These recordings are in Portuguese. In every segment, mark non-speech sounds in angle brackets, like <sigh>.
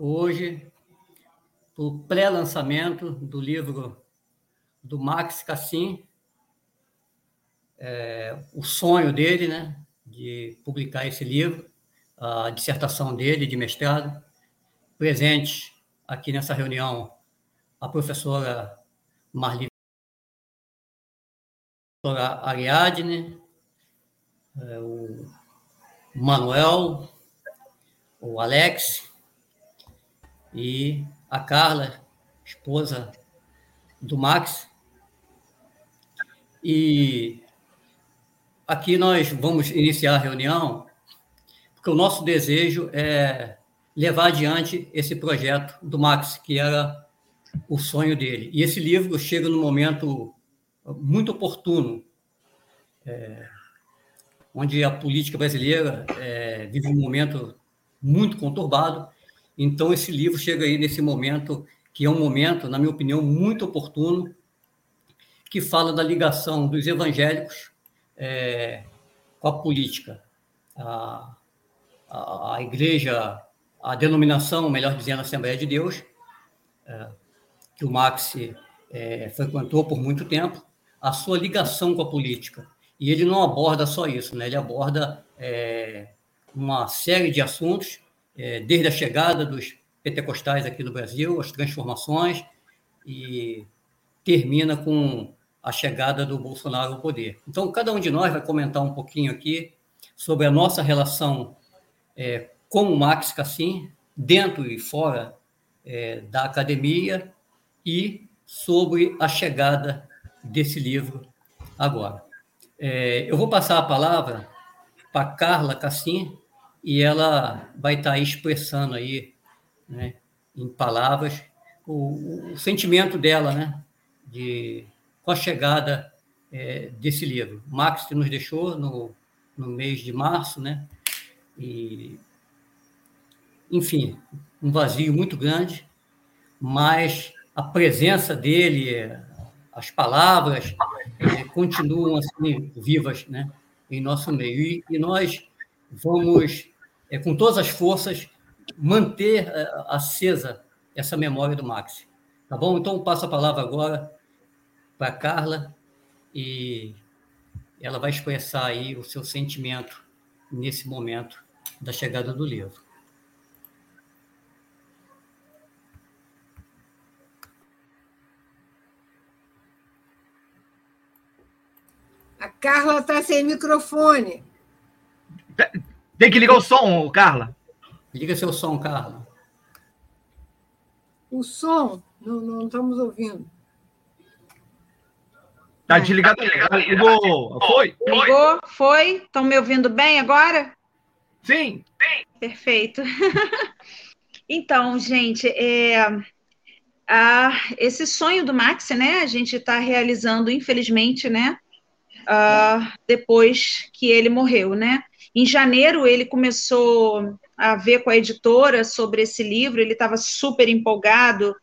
hoje o pré-lançamento do livro do Max Cassim, é, o sonho dele, né, de publicar esse livro, a dissertação dele de mestrado. Presente aqui nessa reunião a professora Marli, a professora Ariadne, é, o Manuel, o Alex e a Carla, esposa do Max. E aqui nós vamos iniciar a reunião, porque o nosso desejo é levar adiante esse projeto do Max, que era o sonho dele. E esse livro chega num momento muito oportuno, é, onde a política brasileira é, vive um momento muito conturbado. Então, esse livro chega aí nesse momento, que é um momento, na minha opinião, muito oportuno, que fala da ligação dos evangélicos é, com a política. A, a, a, igreja, a denominação, melhor dizendo, a Assembleia de Deus, é, que o Max é, frequentou por muito tempo, a sua ligação com a política. E ele não aborda só isso, né? ele aborda é, uma série de assuntos, é, desde a chegada dos pentecostais aqui no Brasil, as transformações, e termina com a chegada do Bolsonaro ao poder. Então, cada um de nós vai comentar um pouquinho aqui sobre a nossa relação é, com o Max Cassim, dentro e fora é, da academia, e sobre a chegada desse livro agora. É, eu vou passar a palavra para Carla Cassim e ela vai estar aí expressando aí, né, em palavras, o, o, sentimento dela, né, de, com a chegada é, desse livro. Max que nos deixou no, no mês de março, né, e, enfim, um vazio muito grande, mas a presença dele, as palavras, é, continuam assim vivas né, em nosso meio. E, e nós vamos, é, com todas as forças, manter é, acesa essa memória do Max. Tá bom? Então, passo a palavra agora para a Carla e ela vai expressar aí o seu sentimento nesse momento da chegada do livro. A Carla está sem microfone. Tem que ligar o som, Carla. Liga seu som, Carla. O som, não, não estamos ouvindo. Tá desligado. Ligou. Foi? Ligou, foi. Estão me ouvindo bem agora? Sim. Sim. Perfeito. <laughs> então, gente, é, a, esse sonho do Max, né? A gente está realizando, infelizmente, né? uh, depois que ele morreu, né? Em janeiro, ele começou a ver com a editora sobre esse livro, ele estava super empolgado,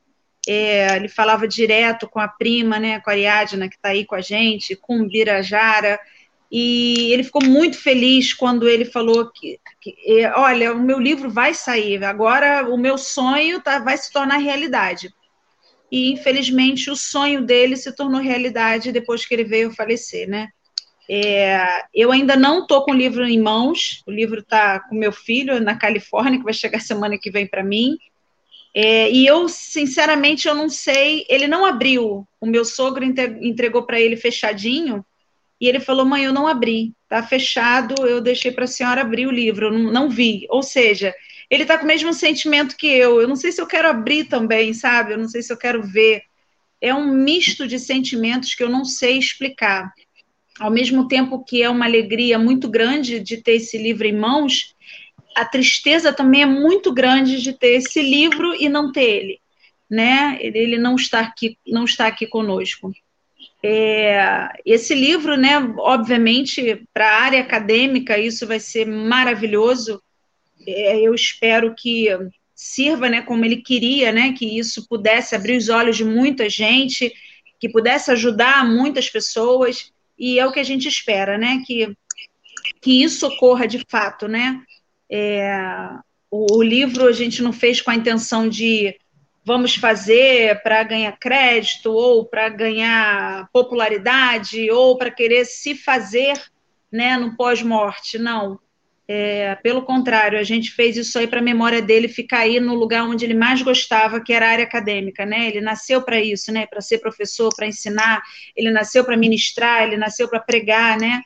é, ele falava direto com a prima, né, com a Ariadna, que está aí com a gente, com o Birajara, e ele ficou muito feliz quando ele falou que, que é, olha, o meu livro vai sair, agora o meu sonho tá, vai se tornar realidade. E, infelizmente, o sonho dele se tornou realidade depois que ele veio falecer, né? É, eu ainda não estou com o livro em mãos, o livro está com meu filho na Califórnia, que vai chegar semana que vem para mim. É, e eu, sinceramente, eu não sei. Ele não abriu. O meu sogro entregou para ele fechadinho. E ele falou: Mãe, eu não abri. Está fechado. Eu deixei para a senhora abrir o livro. Eu não, não vi. Ou seja, ele está com o mesmo sentimento que eu. Eu não sei se eu quero abrir também, sabe? Eu não sei se eu quero ver. É um misto de sentimentos que eu não sei explicar ao mesmo tempo que é uma alegria muito grande de ter esse livro em mãos, a tristeza também é muito grande de ter esse livro e não ter ele, né? Ele não está aqui, não está aqui conosco. É, esse livro, né? Obviamente, para a área acadêmica isso vai ser maravilhoso. É, eu espero que sirva, né? Como ele queria, né? Que isso pudesse abrir os olhos de muita gente, que pudesse ajudar muitas pessoas e é o que a gente espera, né? Que, que isso ocorra de fato, né? É, o, o livro a gente não fez com a intenção de vamos fazer para ganhar crédito ou para ganhar popularidade ou para querer se fazer né, no pós-morte. Não. É, pelo contrário, a gente fez isso aí para a memória dele ficar aí no lugar onde ele mais gostava, que era a área acadêmica, né? Ele nasceu para isso, né? Para ser professor, para ensinar, ele nasceu para ministrar, ele nasceu para pregar, né?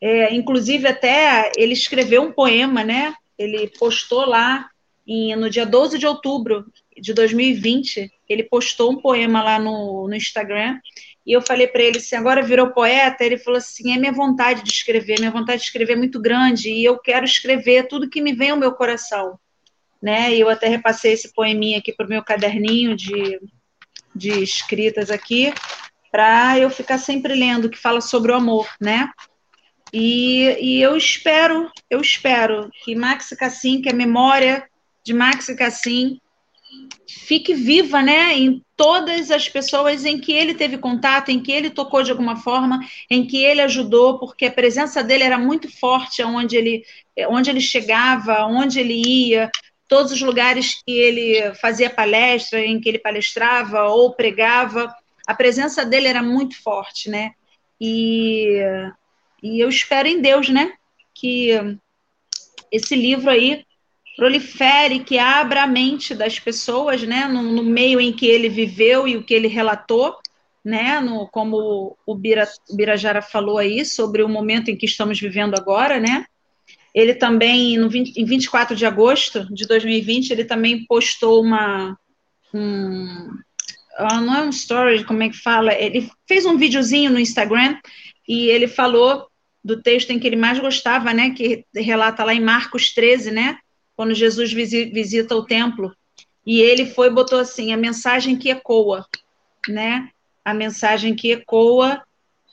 É, inclusive, até ele escreveu um poema, né? Ele postou lá em, no dia 12 de outubro de 2020, ele postou um poema lá no, no Instagram e eu falei para ele assim, agora virou poeta? Ele falou assim, é minha vontade de escrever, minha vontade de escrever é muito grande e eu quero escrever tudo que me vem ao meu coração. Né? E eu até repassei esse poeminha aqui para o meu caderninho de, de escritas aqui, para eu ficar sempre lendo, que fala sobre o amor, né? E, e eu espero, eu espero que Max Cassim, que a memória de Max Cassim fique viva, né, em todas as pessoas em que ele teve contato, em que ele tocou de alguma forma, em que ele ajudou, porque a presença dele era muito forte onde ele, onde ele chegava, onde ele ia, todos os lugares que ele fazia palestra, em que ele palestrava ou pregava, a presença dele era muito forte, né? E, e eu espero em Deus, né, que esse livro aí prolifere, que abra a mente das pessoas, né, no, no, meio em que ele viveu e o que ele relatou, né, no, como o, Bira, Birajara falou aí, sobre o momento em que estamos vivendo agora, né, ele também, no 20, em 24 de agosto de 2020, ele também postou uma, um, ah, não é um story, como é que fala, ele fez um videozinho no Instagram e ele falou do texto em que ele mais gostava, né, que relata lá em Marcos 13, né, quando Jesus visita o templo, e ele foi botou assim, a mensagem que ecoa, né? A mensagem que ecoa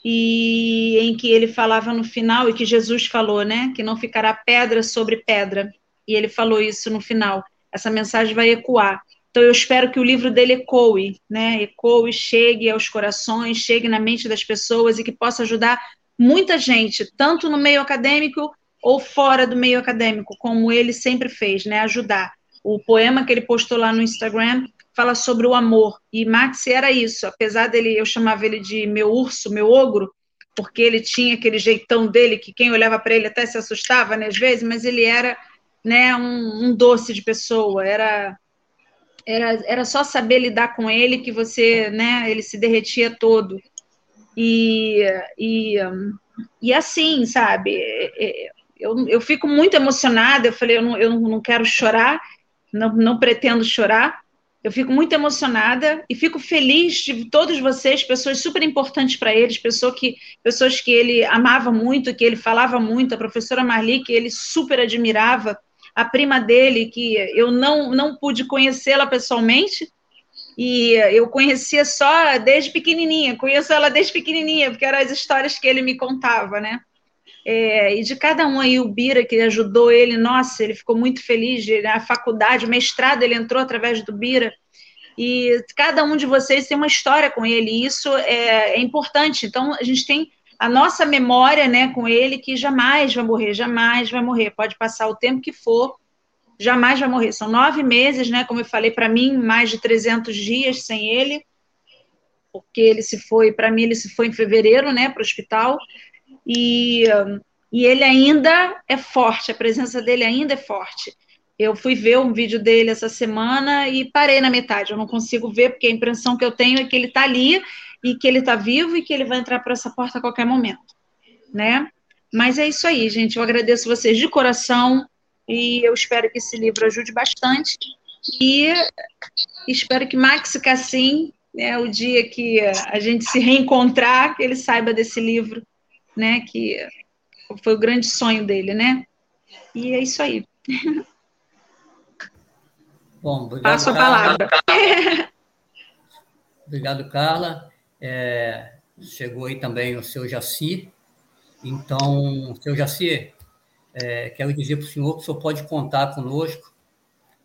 e em que ele falava no final e que Jesus falou, né? Que não ficará pedra sobre pedra. E ele falou isso no final. Essa mensagem vai ecoar. Então eu espero que o livro dele ecoe, né? Ecoe, chegue aos corações, chegue na mente das pessoas e que possa ajudar muita gente, tanto no meio acadêmico ou fora do meio acadêmico, como ele sempre fez, né? Ajudar. O poema que ele postou lá no Instagram fala sobre o amor. E Max era isso, apesar dele, eu chamava ele de meu urso, meu ogro, porque ele tinha aquele jeitão dele que quem olhava para ele até se assustava, né, às vezes, mas ele era, né, um, um doce de pessoa, era era, era só saber lidar com ele que você, né, ele se derretia todo. E, e, e assim, sabe, é, é, eu, eu fico muito emocionada. Eu falei, eu não, eu não quero chorar, não, não pretendo chorar. Eu fico muito emocionada e fico feliz de todos vocês, pessoas super importantes para eles, pessoas que, pessoas que ele amava muito, que ele falava muito, a professora Marli, que ele super admirava, a prima dele, que eu não, não pude conhecê-la pessoalmente, e eu conhecia só desde pequenininha, conheço ela desde pequenininha, porque eram as histórias que ele me contava, né? É, e de cada um aí, o Bira, que ajudou ele, nossa, ele ficou muito feliz. A faculdade, o mestrado, ele entrou através do Bira. E cada um de vocês tem uma história com ele, e isso é, é importante. Então, a gente tem a nossa memória né, com ele, que jamais vai morrer, jamais vai morrer. Pode passar o tempo que for, jamais vai morrer. São nove meses, né? Como eu falei, para mim, mais de 300 dias sem ele, porque ele se foi, para mim, ele se foi em fevereiro, né, para o hospital e, e ele ainda é forte, a presença dele ainda é forte. Eu fui ver um vídeo dele essa semana e parei na metade. Eu não consigo ver, porque a impressão que eu tenho é que ele está ali e que ele está vivo e que ele vai entrar por essa porta a qualquer momento, né? Mas é isso aí, gente. Eu agradeço vocês de coração e eu espero que esse livro ajude bastante e espero que Max Cassim, né, o dia que a gente se reencontrar, que ele saiba desse livro né? Que foi o grande sonho dele, né? E é isso aí. <laughs> Bom, obrigado, Passo a palavra. <laughs> Obrigado, Carla. É, chegou aí também o seu Jaci. Então, seu Jaci, é, quero dizer para o senhor que o senhor pode contar conosco.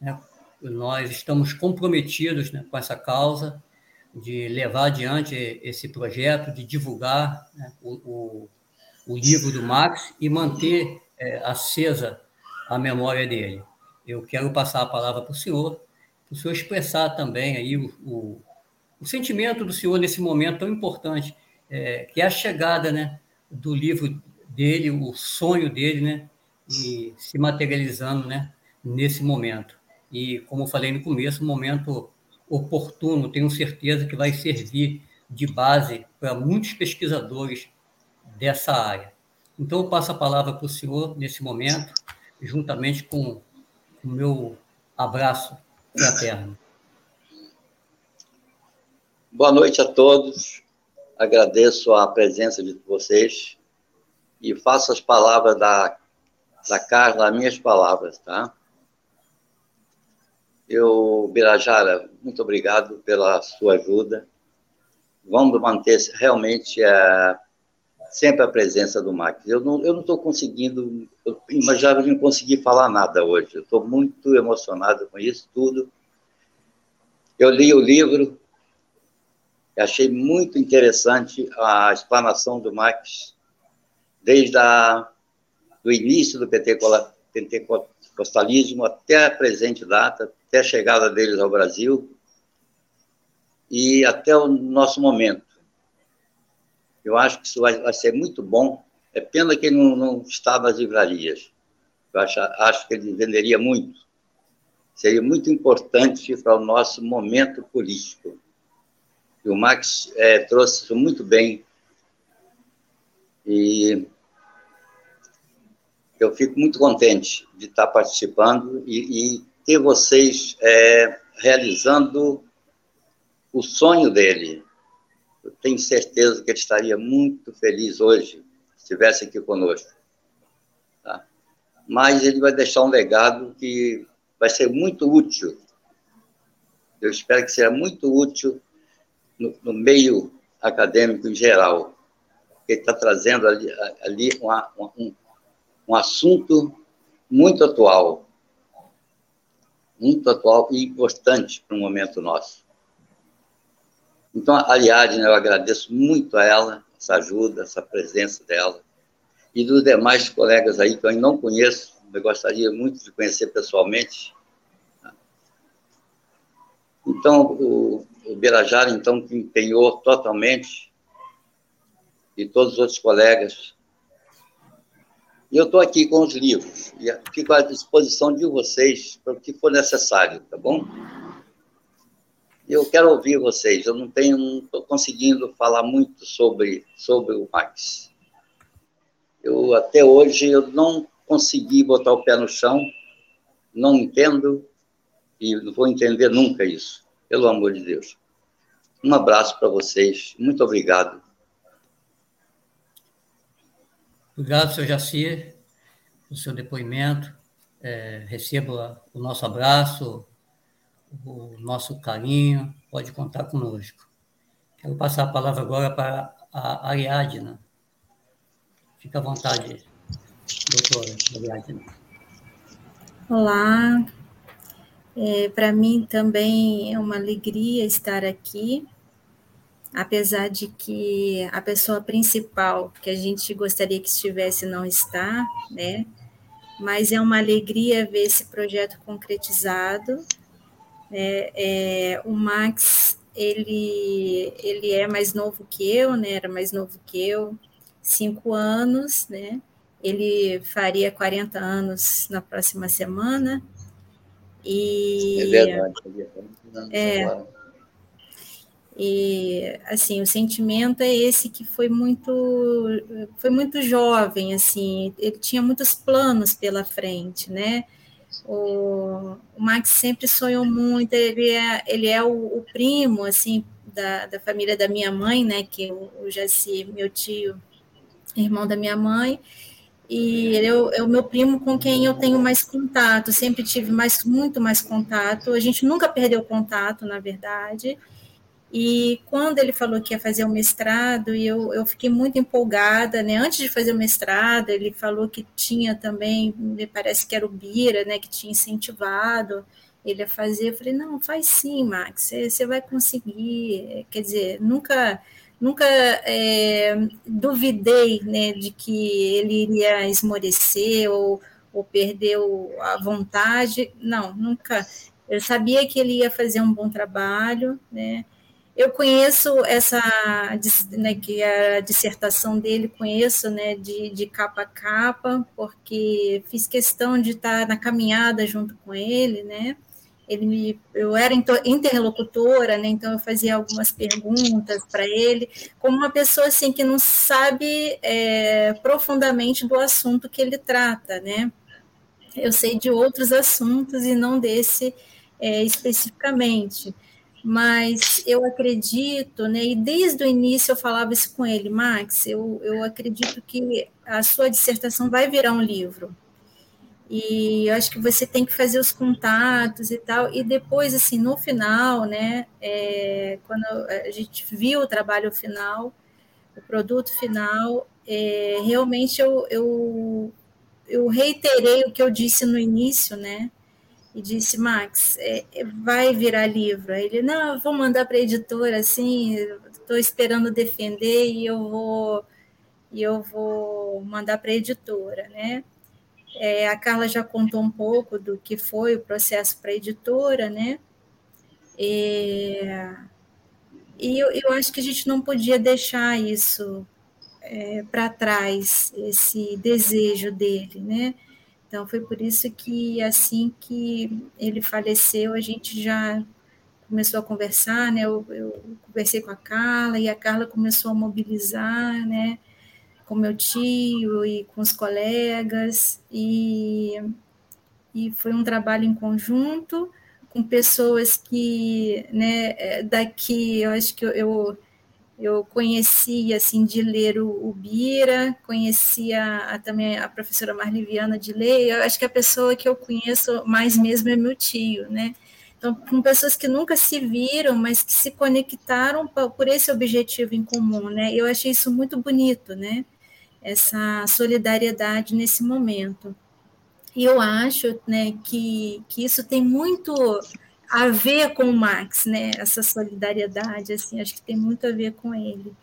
Né? Nós estamos comprometidos né, com essa causa de levar adiante esse projeto, de divulgar né, o, o, o livro do Max e manter é, acesa a memória dele. eu quero passar a palavra para o senhor, para o senhor expressar também aí o, o, o, sentimento do senhor nesse momento tão importante, é, que é a chegada né, do livro dele, o sonho dele, né, e se materializando né, nesse momento. E, como eu falei no começo, um momento oportuno, tenho certeza que vai servir de base para muitos pesquisadores dessa área. Então, eu passo a palavra para o senhor nesse momento, juntamente com o meu abraço fraterno. Boa noite a todos. Agradeço a presença de vocês e faço as palavras da, da Carla, as minhas palavras, tá? Eu, Birajara, muito obrigado pela sua ajuda. Vamos manter realmente a, sempre a presença do Max. Eu não estou conseguindo, eu imaginava não conseguir falar nada hoje. Eu estou muito emocionado com isso tudo. Eu li o livro, achei muito interessante a explanação do Max, desde a, do início do pentecostalismo até a presente data, até a chegada deles ao Brasil e até o nosso momento. Eu acho que isso vai, vai ser muito bom. É pena que ele não, não está nas livrarias. Eu acho, acho que ele venderia muito. Seria muito importante para o nosso momento político. E o Max é, trouxe isso muito bem. E eu fico muito contente de estar participando e, e ter vocês é, realizando o sonho dele. Tenho certeza que ele estaria muito feliz hoje se estivesse aqui conosco. Tá? Mas ele vai deixar um legado que vai ser muito útil. Eu espero que seja muito útil no, no meio acadêmico em geral. Ele está trazendo ali, ali uma, um, um assunto muito atual, muito atual e importante para o momento nosso. Então, a Ariadne, eu agradeço muito a ela, essa ajuda, essa presença dela, e dos demais colegas aí que eu ainda não conheço, eu gostaria muito de conhecer pessoalmente. Então, o, o Birajara, então, que empenhou totalmente, e todos os outros colegas. E eu estou aqui com os livros, e fico à disposição de vocês para o que for necessário, tá bom? Eu quero ouvir vocês. Eu não tenho, não estou conseguindo falar muito sobre sobre o Max. Eu até hoje eu não consegui botar o pé no chão. Não entendo e não vou entender nunca isso. Pelo amor de Deus. Um abraço para vocês. Muito obrigado. Obrigado, senhor Jacir, pelo seu depoimento. É, receba o nosso abraço, o nosso carinho, pode contar conosco. Quero passar a palavra agora para a Ariadna. Fica à vontade, doutora Ariadna. Olá, é, para mim também é uma alegria estar aqui, apesar de que a pessoa principal que a gente gostaria que estivesse não está, né? Mas é uma alegria ver esse projeto concretizado é, é, o Max, ele, ele é mais novo que eu, né? Era mais novo que eu, cinco anos, né? Ele faria 40 anos na próxima semana. E, é verdade, é, e assim o sentimento é esse que foi muito foi muito jovem assim ele tinha muitos planos pela frente né o, o Max sempre sonhou muito, ele é, ele é o, o primo, assim, da, da família da minha mãe, né, que o, o Jaci, meu tio, irmão da minha mãe, e ele é o, é o, meu primo com quem eu tenho mais contato, sempre tive mais, muito mais contato, a gente nunca perdeu contato, na verdade, e quando ele falou que ia fazer o mestrado, eu, eu fiquei muito empolgada, né? Antes de fazer o mestrado, ele falou que tinha também, me parece que era o Bira, né? Que tinha incentivado ele a fazer. Eu falei, não, faz sim, Max, você vai conseguir. Quer dizer, nunca nunca é, duvidei né, de que ele iria esmorecer ou, ou perdeu a vontade. Não, nunca. Eu sabia que ele ia fazer um bom trabalho, né? Eu conheço essa, né, que a dissertação dele, conheço, né, de, de capa a capa, porque fiz questão de estar na caminhada junto com ele, né, ele me, eu era interlocutora, né, então eu fazia algumas perguntas para ele, como uma pessoa assim que não sabe é, profundamente do assunto que ele trata, né, eu sei de outros assuntos e não desse é, especificamente, mas eu acredito, né, e desde o início eu falava isso com ele, Max, eu, eu acredito que a sua dissertação vai virar um livro, e eu acho que você tem que fazer os contatos e tal, e depois, assim, no final, né, é, quando a gente viu o trabalho final, o produto final, é, realmente eu, eu, eu reiterei o que eu disse no início, né, e disse, Max, é, vai virar livro. Aí ele, não, vou mandar para a editora, assim, estou esperando defender e eu vou, e eu vou mandar para a editora, né, é, a Carla já contou um pouco do que foi o processo para a editora, né? É, e eu, eu, acho que a gente não podia deixar isso é, para trás, esse desejo dele, né? Então foi por isso que assim que ele faleceu, a gente já começou a conversar, né? Eu, eu conversei com a Carla e a Carla começou a mobilizar, né? com meu tio e com os colegas, e, e foi um trabalho em conjunto com pessoas que, né, é, daqui, eu acho que eu, eu conheci, assim, de ler o, o Bira, conhecia a, também a professora Marliviana de ler, eu acho que a pessoa que eu conheço mais mesmo é meu tio, né, então, com pessoas que nunca se viram, mas que se conectaram por esse objetivo em comum, né? Eu achei isso muito bonito, né? essa solidariedade nesse momento. E eu acho né, que, que isso tem muito a ver com o Max, né? Essa solidariedade, assim, acho que tem muito a ver com ele.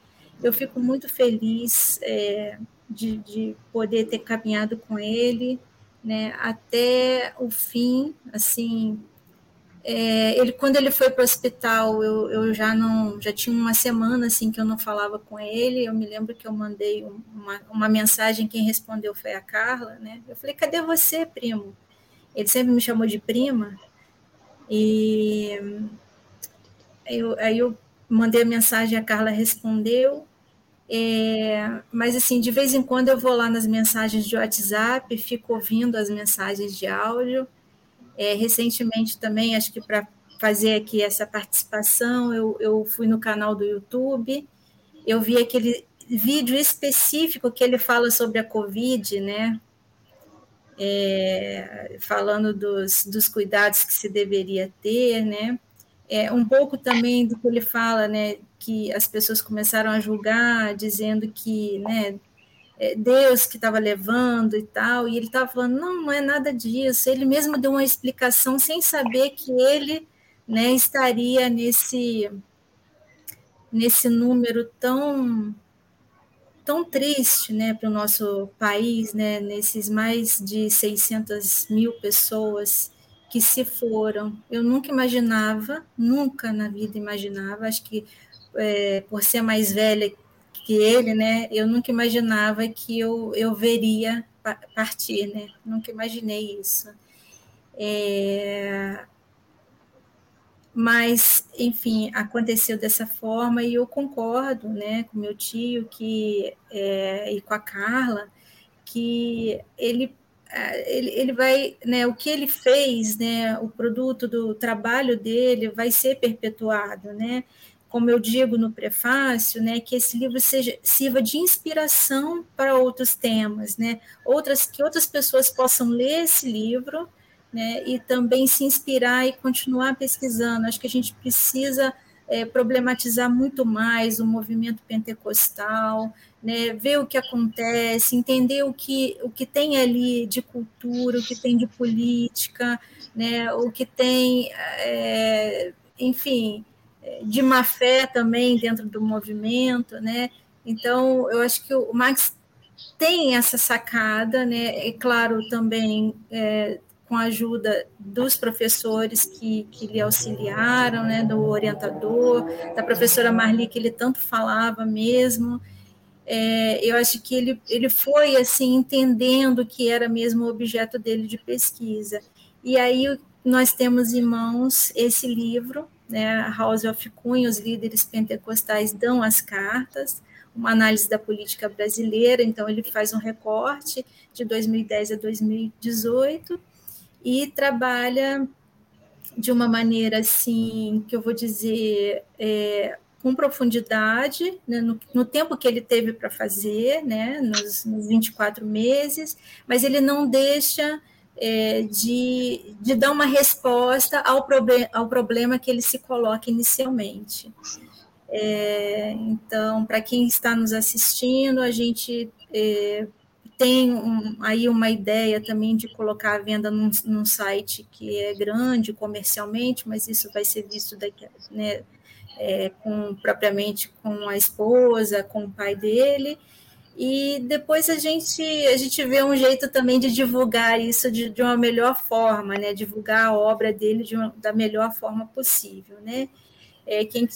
Eu fico muito feliz é, de, de poder ter caminhado com ele, né? Até o fim, assim, é, ele, quando ele foi para o hospital, eu, eu já não, já tinha uma semana assim que eu não falava com ele. Eu me lembro que eu mandei uma, uma mensagem, quem respondeu foi a Carla, né? Eu falei, cadê você, primo? Ele sempre me chamou de prima. E eu, aí eu mandei a mensagem, a Carla respondeu. É, mas assim, de vez em quando eu vou lá nas mensagens de WhatsApp, fico ouvindo as mensagens de áudio. É, recentemente também, acho que para fazer aqui essa participação, eu, eu fui no canal do YouTube, eu vi aquele vídeo específico que ele fala sobre a Covid, né? É, falando dos, dos cuidados que se deveria ter, né? É, um pouco também do que ele fala, né? Que as pessoas começaram a julgar, dizendo que, né? É, Deus que estava levando e tal, e ele estava falando, não, não é nada disso. Ele mesmo deu uma explicação sem saber que ele né, estaria nesse, nesse número tão tão triste né, para o nosso país, né, nesses mais de 600 mil pessoas que se foram. Eu nunca imaginava, nunca na vida imaginava, acho que é, por ser mais velha que ele, né, eu nunca imaginava que eu, eu veria partir, né, nunca imaginei isso. É, mas, enfim, aconteceu dessa forma e eu concordo, né, com meu tio que, é, e com a Carla, que ele ele, ele vai, né, o que ele fez, né, o produto do trabalho dele vai ser perpetuado, né, como eu digo no prefácio, né, que esse livro seja, sirva de inspiração para outros temas, né, outras, que outras pessoas possam ler esse livro, né, e também se inspirar e continuar pesquisando. Acho que a gente precisa é, problematizar muito mais o movimento pentecostal, né, ver o que acontece, entender o que, o que tem ali de cultura, o que tem de política, né, o que tem, é, enfim, de má fé também dentro do movimento, né? Então, eu acho que o Max tem essa sacada, né? É claro, também é, com a ajuda dos professores que, que lhe auxiliaram, né? Do orientador, da professora Marli, que ele tanto falava mesmo. É, eu acho que ele, ele foi assim entendendo que era mesmo o objeto dele de pesquisa. E aí nós temos em mãos esse livro, né, House of Cunha, os líderes pentecostais dão as cartas, uma análise da política brasileira, então ele faz um recorte de 2010 a 2018 e trabalha de uma maneira assim, que eu vou dizer, é, com profundidade, né, no, no, tempo que ele teve para fazer, né, nos, nos 24 meses, mas ele não deixa é, de, de dar uma resposta ao, proble ao problema que ele se coloca inicialmente. É, então, para quem está nos assistindo, a gente é, tem um, aí uma ideia também de colocar a venda num, num, site que é grande comercialmente, mas isso vai ser visto daqui, né, é, com, propriamente com a esposa, com o pai dele, e depois a gente a gente vê um jeito também de divulgar isso de, de uma melhor forma, né? Divulgar a obra dele de uma, da melhor forma possível, né? É, quem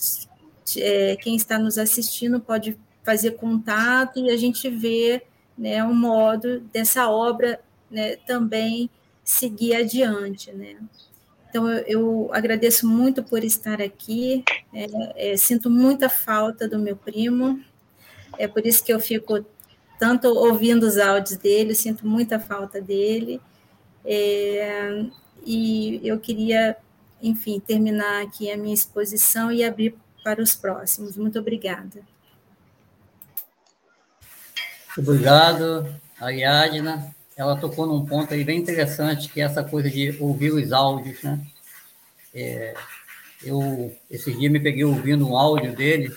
é, quem está nos assistindo pode fazer contato e a gente vê né, um modo dessa obra né, também seguir adiante. Né? Então, eu, eu agradeço muito por estar aqui, é, é, sinto muita falta do meu primo, é por isso que eu fico tanto ouvindo os áudios dele, sinto muita falta dele, é, e eu queria, enfim, terminar aqui a minha exposição e abrir para os próximos. Muito obrigada. Obrigado, Ariadna. Ela tocou num ponto aí bem interessante, que é essa coisa de ouvir os áudios, né? É, eu, esses dias, me peguei ouvindo um áudio dele,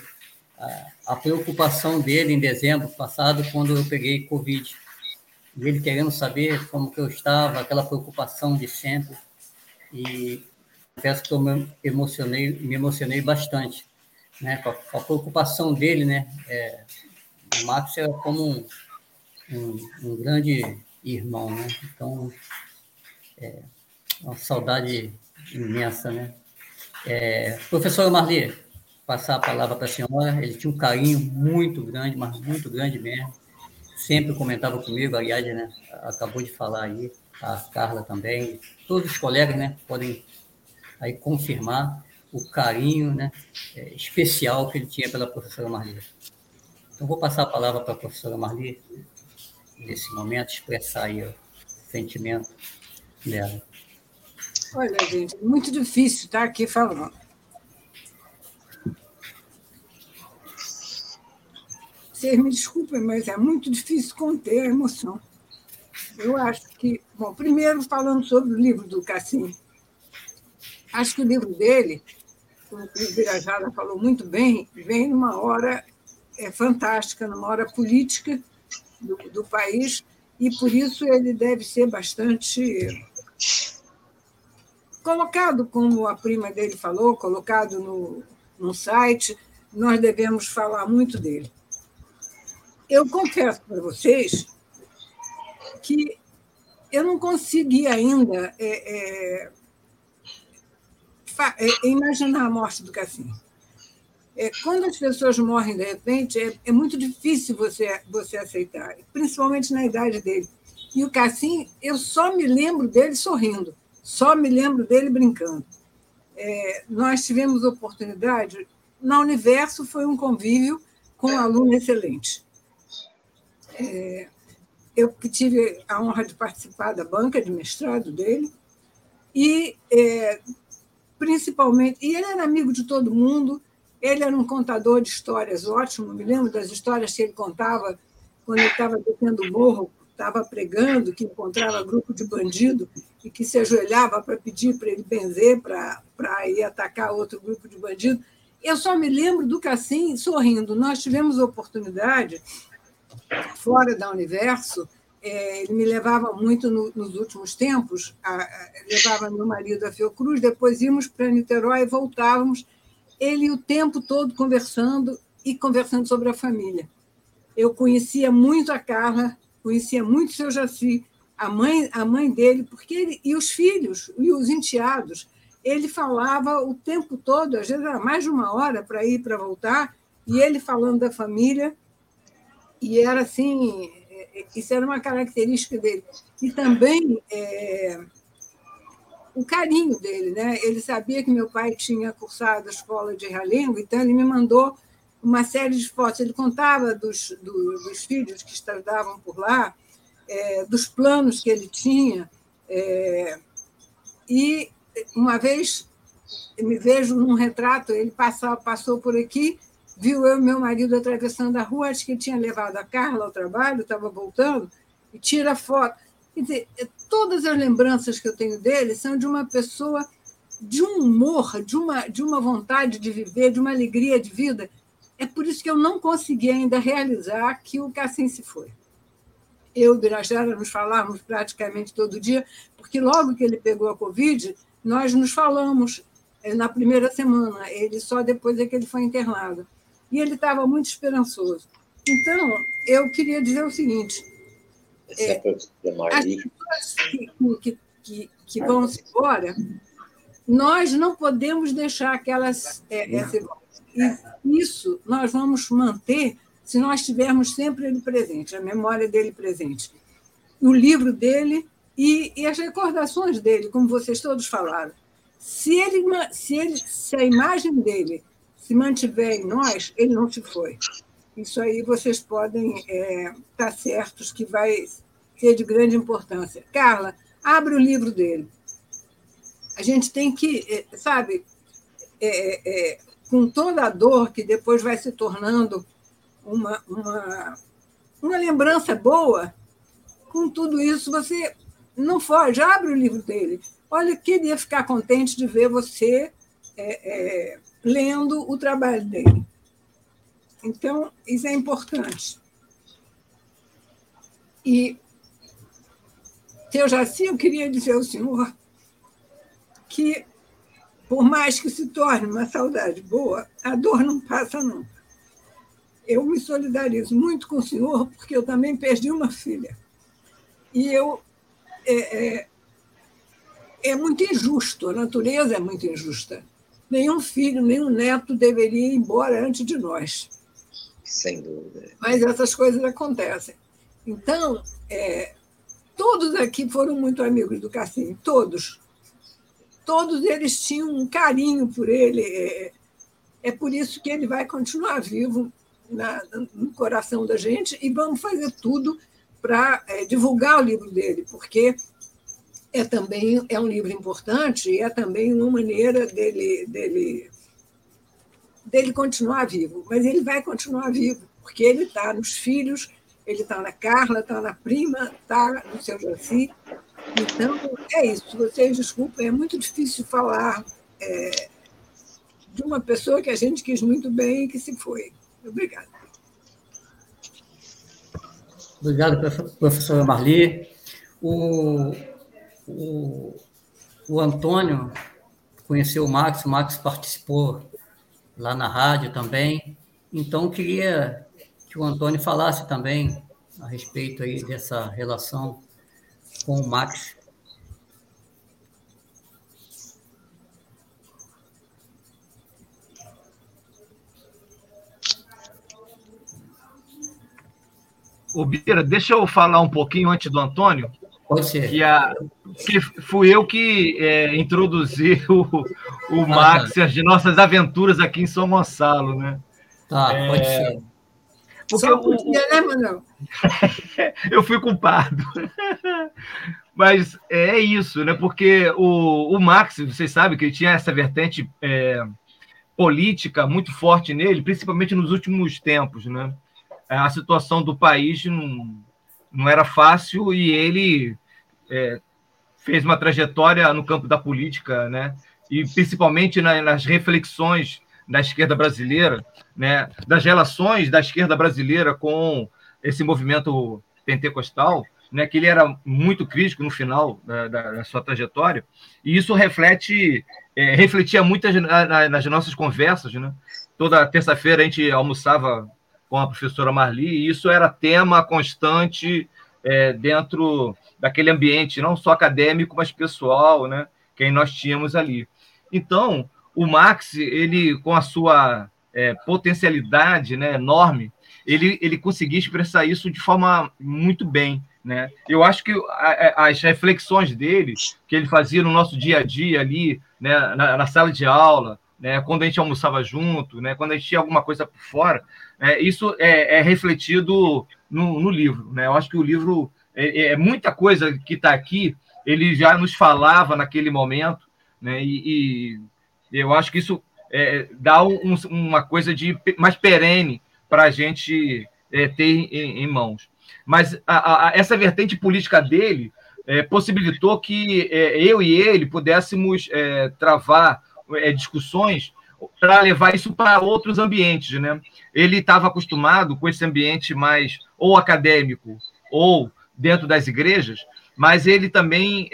a, a, preocupação dele em dezembro passado, quando eu peguei Covid. E ele querendo saber como que eu estava, aquela preocupação de sempre. E confesso que eu me emocionei, me emocionei bastante né, com, a, com a preocupação dele, né, é, o Max era como um, um, um, grande irmão, né, então, é, uma saudade imensa, né. É, professora Marli, passar a palavra para a senhora, ele tinha um carinho muito grande, mas muito grande mesmo, sempre comentava comigo, aliás, né, acabou de falar aí, a Carla também, todos os colegas, né, podem aí confirmar, o carinho né, é, especial que ele tinha pela professora Marli. Então, vou passar a palavra para a professora Marli, nesse momento, expressar aí o sentimento dela. Olha, gente, muito difícil estar aqui falando. Vocês me desculpem, mas é muito difícil conter a emoção. Eu acho que, bom, primeiro falando sobre o livro do Cassim, acho que o livro dele como o Birajara falou muito bem, vem numa hora é, fantástica, numa hora política do, do país, e por isso ele deve ser bastante colocado, como a prima dele falou, colocado no, no site, nós devemos falar muito dele. Eu confesso para vocês que eu não consegui ainda é, é, é, imaginar a morte do Cassim. É, quando as pessoas morrem de repente, é, é, muito difícil você, você aceitar, principalmente na idade dele. E o Cassim, eu só me lembro dele sorrindo, só me lembro dele brincando. É, nós tivemos oportunidade, na Universo foi um convívio com um aluno excelente. É, eu tive a honra de participar da banca de mestrado dele, e é, principalmente. E ele era amigo de todo mundo, ele era um contador de histórias ótimo, me lembro das histórias que ele contava quando ele estava descendo o morro, estava pregando, que encontrava grupo de bandido e que se ajoelhava para pedir para ele benzer para ir atacar outro grupo de bandido. Eu só me lembro do Cassim sorrindo. Nós tivemos oportunidade, fora da Universo, é, ele me levava muito no, nos últimos tempos, a, a, levava meu marido a Fiocruz, depois íamos para Niterói e voltávamos, ele o tempo todo conversando e conversando sobre a família. eu conhecia muito a Carla, conhecia muito o seu Jaci, a mãe, a mãe dele, porque ele, e os filhos, e os enteados. Ele falava o tempo todo, às vezes era mais de uma hora para ir para voltar, e ele falando da família, e era assim, é, isso era uma característica dele. E também é, o carinho dele, né? Ele sabia que meu pai tinha cursado a escola de realengo, então ele me mandou uma série de fotos. Ele contava dos, dos, dos filhos que estudavam por lá, é, dos planos que ele tinha. É, e uma vez me vejo num retrato, ele passou, passou por aqui, viu eu e meu marido atravessando a rua, acho que ele tinha levado a Carla ao trabalho, estava voltando, e tira foto. Quer dizer, todas as lembranças que eu tenho dele são de uma pessoa de um humor, de uma, de uma vontade de viver, de uma alegria de vida. É por isso que eu não consegui ainda realizar que o Cassim se foi. Eu e o Birajara nos falávamos praticamente todo dia, porque logo que ele pegou a Covid, nós nos falamos eh, na primeira semana, ele só depois é que ele foi internado. E ele estava muito esperançoso. Então, eu queria dizer o seguinte: é, as pessoas que, que, que, que vão se embora, nós não podemos deixar que elas é, é, e isso nós vamos manter se nós tivermos sempre ele presente, a memória dele presente. O livro dele e, e as recordações dele, como vocês todos falaram. Se, ele, se, ele, se a imagem dele se mantiver em nós, ele não se foi. Isso aí vocês podem estar é, tá certos que vai ser de grande importância. Carla, abre o livro dele. A gente tem que, é, sabe, é, é, com toda a dor que depois vai se tornando uma, uma, uma lembrança boa, com tudo isso, você não foge, abre o livro dele. Olha, queria ficar contente de ver você é, é, lendo o trabalho dele. Então, isso é importante. E, eu já assim, eu queria dizer ao senhor que por mais que se torne uma saudade boa, a dor não passa nunca. Eu me solidarizo muito com o senhor, porque eu também perdi uma filha. E eu. É, é, é muito injusto, a natureza é muito injusta. Nenhum filho, nenhum neto deveria ir embora antes de nós. Sem dúvida. Mas essas coisas acontecem. Então, é, todos aqui foram muito amigos do Cassim, todos todos eles tinham um carinho por ele. É, é por isso que ele vai continuar vivo na, no coração da gente e vamos fazer tudo para é, divulgar o livro dele, porque é também é um livro importante e é também uma maneira dele, dele, dele continuar vivo. Mas ele vai continuar vivo, porque ele está nos filhos, ele está na Carla, está na prima, está no seu Jaci, então, é isso. Vocês desculpem, é muito difícil falar é, de uma pessoa que a gente quis muito bem e que se foi. Obrigada. Obrigado, professora Marli. O, o, o Antônio conheceu o Max, o Max participou lá na rádio também. Então, queria que o Antônio falasse também a respeito aí dessa relação com o Max. Ô, Bira, deixa eu falar um pouquinho antes do Antônio. Pode ser. Que, a, que fui eu que é, introduzi <laughs> o, o Max e as nossas aventuras aqui em São Gonçalo, né? Tá, é, pode ser. Porque Só podia, né, Manuel? <laughs> eu fui culpado. <laughs> Mas é isso, né? Porque o, o Max, vocês sabem que ele tinha essa vertente é, política muito forte nele, principalmente nos últimos tempos, né? A situação do país não, não era fácil e ele é, fez uma trajetória no campo da política, né? E principalmente na, nas reflexões da esquerda brasileira, né, das relações da esquerda brasileira com esse movimento pentecostal, né, que ele era muito crítico no final da, da, da sua trajetória, e isso reflete, é, refletia muito nas, nossas conversas. Né? Toda terça-feira a gente almoçava com a professora Marli, e isso era tema constante é, dentro daquele ambiente, não só acadêmico, mas pessoal, né? Quem nós tínhamos ali. Então, o Max, ele com a sua é, potencialidade né, enorme, ele, ele conseguia expressar isso de forma muito bem. Né? Eu acho que as reflexões dele, que ele fazia no nosso dia a dia ali, né, na, na sala de aula, né, quando a gente almoçava junto, né, quando a gente tinha alguma coisa por fora, é, isso é, é refletido no, no, livro. Né? Eu acho que o livro é, é muita coisa que está aqui, ele já nos falava naquele momento, né, e, e eu acho que isso é, dá um, uma coisa de mais perene para a gente é, ter em, em, mãos. Mas a, a, essa vertente política dele é, possibilitou que é, eu e ele pudéssemos é, travar é, discussões para levar isso para outros ambientes. Né? Ele estava acostumado com esse ambiente mais ou acadêmico ou dentro das igrejas, mas ele também,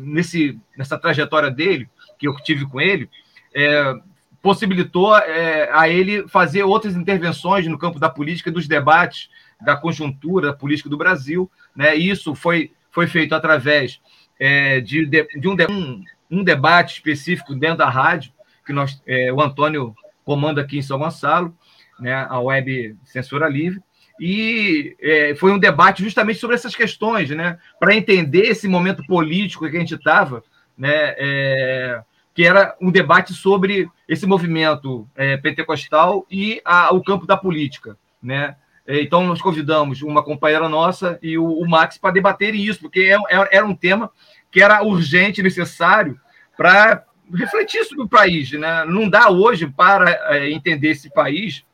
nesse, nessa trajetória dele, que eu tive com ele, é, possibilitou é, a ele fazer outras intervenções no campo da política, dos debates, da conjuntura da política do Brasil. Né? Isso foi, foi feito através é, de, de um, um, um, debate específico dentro da rádio, que nós, é, o Antônio comanda aqui em São Gonçalo, né, a web Censura Livre, e é, foi um debate justamente sobre essas questões, né, para entender esse momento político que a gente estava, né, é, que era um debate sobre esse movimento é, pentecostal e a, o campo da política, né? É, então, nós convidamos uma companheira nossa e o, o Max para debater isso, porque é, é, era um tema que era urgente, necessário para refletir sobre o país. Né? Não dá hoje para entender esse país,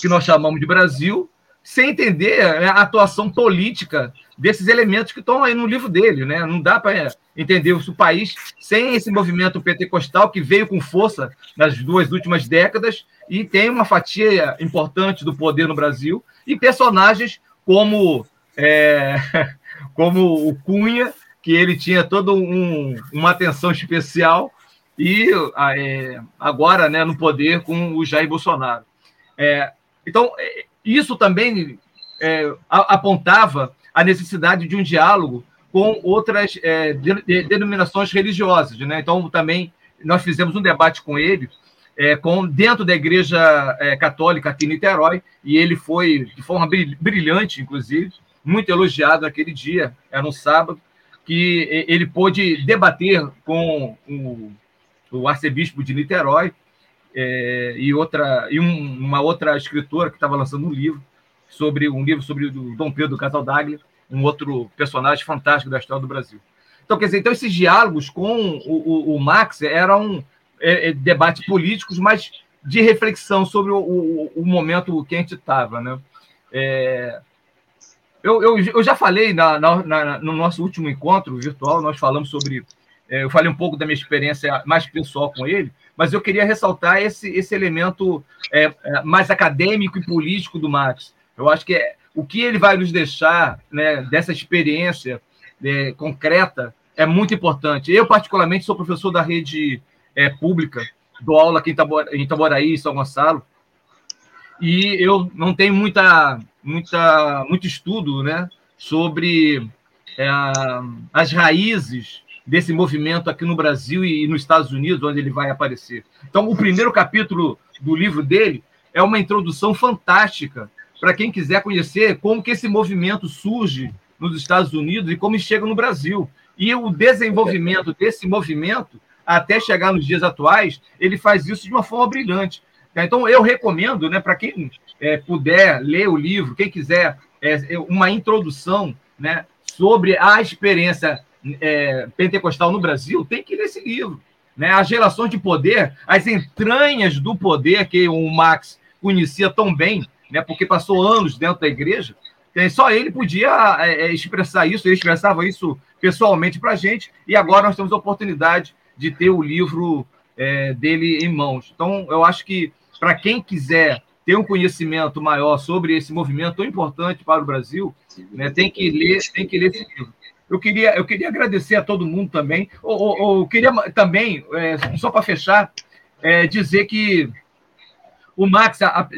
que nós chamamos de Brasil, sem entender a atuação política desses elementos que estão aí no livro dele. Né? Não dá para entender o país sem esse movimento pentecostal que veio com força nas duas últimas décadas e tem uma fatia importante do poder no Brasil e personagens como é, <laughs> como o Cunha que ele tinha toda um, uma atenção especial e é, agora né, no poder com o Jair Bolsonaro. É, então é, isso também é, apontava a necessidade de um diálogo com outras é, denominações religiosas. Né? Então, também nós fizemos um debate com ele, é, com, dentro da Igreja é, Católica aqui em Niterói, e ele foi, de forma brilhante, inclusive, muito elogiado naquele dia, era um sábado, que ele pôde debater com o, o arcebispo de Niterói é, e, outra, e um, uma outra escritora que estava lançando um livro sobre um livro sobre o Dom Pedro Casaldaglia, um outro personagem fantástico da história do Brasil. Então, quer dizer, então esses diálogos com o, o, o Max eram é, é, debates políticos, mas de reflexão sobre o, o, o momento que a gente estava. Né? É, eu, eu, eu, já falei na, na, na, no nosso último encontro virtual, nós falamos sobre. É, eu falei um pouco da minha experiência mais pessoal com ele, mas eu queria ressaltar esse, esse elemento é, é, mais acadêmico e político do Max. Eu acho que é, o que ele vai nos deixar né, dessa experiência é, concreta é muito importante. Eu, particularmente, sou professor da rede é, pública, dou aula aqui em Itaboraí, em São Gonçalo, e eu não tenho muita, muita, muito estudo né, sobre é, as raízes desse movimento aqui no Brasil e nos Estados Unidos, onde ele vai aparecer. Então, o primeiro capítulo do livro dele é uma introdução fantástica para quem quiser conhecer como que esse movimento surge nos Estados Unidos e como chega no Brasil. E o desenvolvimento desse movimento, até chegar nos dias atuais, ele faz isso de uma forma brilhante. Então, eu recomendo, né, para quem é, puder ler o livro, quem quiser é, uma introdução né, sobre a experiência é, pentecostal no Brasil, tem que ler esse livro. Né? As relações de poder, as entranhas do poder que o Max conhecia tão bem, né, porque passou anos dentro da igreja, só ele podia é, é, expressar isso, ele expressava isso pessoalmente para a gente, e agora nós temos a oportunidade de ter o livro é, dele em mãos. Então, eu acho que para quem quiser ter um conhecimento maior sobre esse movimento tão importante para o Brasil, né, tem que ler, tem que ler esse livro. Eu queria, eu queria agradecer a todo mundo também. Eu, eu queria também, é, só para fechar, é, dizer que o Max, a,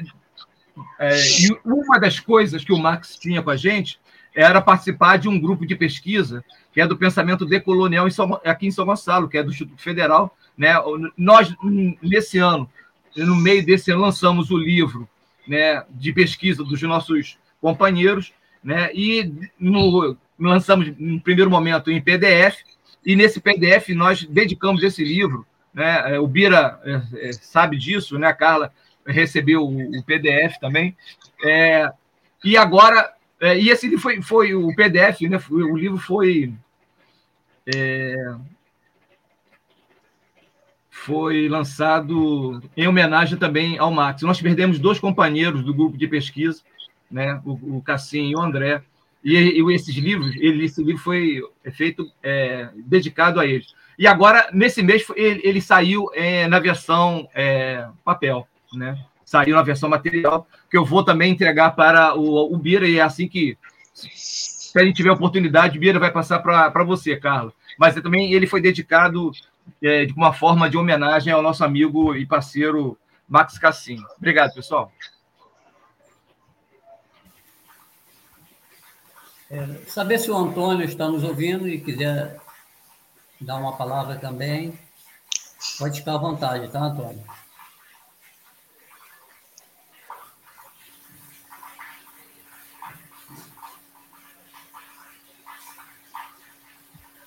É, e uma das coisas que o Marx tinha com a gente era participar de um grupo de pesquisa que é do pensamento decolonial em São, aqui em São Gonçalo, que é do Instituto Federal. Né? Nós, nesse ano, no meio desse ano, lançamos o livro né, de pesquisa dos nossos companheiros, né? e no, lançamos, no primeiro momento, em PDF, e nesse PDF nós dedicamos esse livro. Né? O Bira é, é, sabe disso, né? a Carla recebeu o, PDF também. É, e agora, é, e esse foi, foi o PDF, né? Foi, o livro foi. É, foi lançado em homenagem também ao Max. Nós perdemos dois companheiros do grupo de pesquisa, né? o, o Cassim e o André, e, e esses livros, ele, esse livro foi feito é, dedicado a eles. E agora, nesse mês, ele, ele saiu é, na versão é, papel né? Saiu na versão material, que eu vou também entregar para o, o Bira, e é assim que, se a gente tiver oportunidade, Bira vai passar para você, Carlos. Mas é também ele foi dedicado é, de uma forma de homenagem ao nosso amigo e parceiro Max Cassim. Obrigado, pessoal. É, saber se o Antônio está nos ouvindo e quiser dar uma palavra também, pode ficar à vontade, tá, Antônio?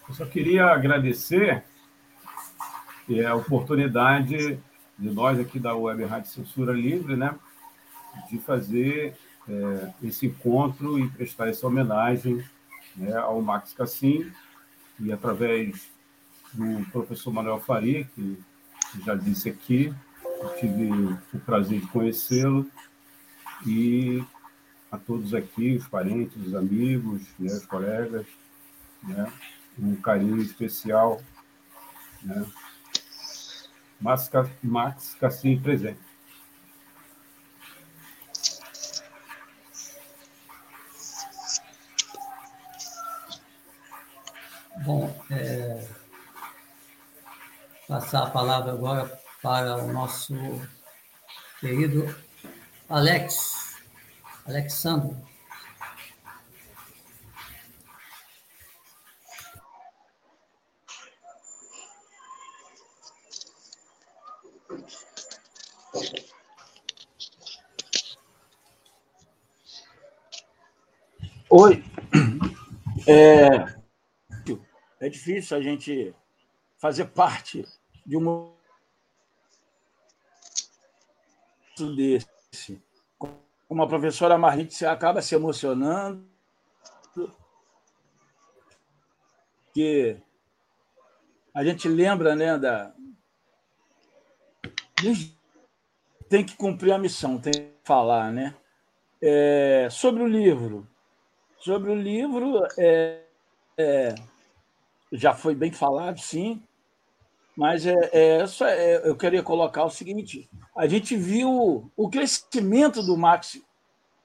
Eu só queria agradecer é, a oportunidade de nós aqui da Web Rádio Censura Livre, né, de fazer é, esse encontro e prestar essa homenagem né, ao Max Cassim e através do professor Manuel Faria, que já disse aqui, eu tive o prazer de conhecê-lo e a todos aqui, os parentes, os amigos, né, os colegas, né, um carinho especial. Né? Max, Max Cassim presente. Bom, é, passar a palavra agora para o nosso querido Alex, Alexandre. Oi. É, difícil a gente fazer parte de um desse. Como a professora Marlite, acaba se emocionando, que a gente lembra né, da. Tem que cumprir a missão, tem que falar, né? É, sobre o livro, Sobre o livro, é, é, já foi bem falado, sim, mas é, é, só, é, eu queria colocar o seguinte: a gente viu o crescimento do Max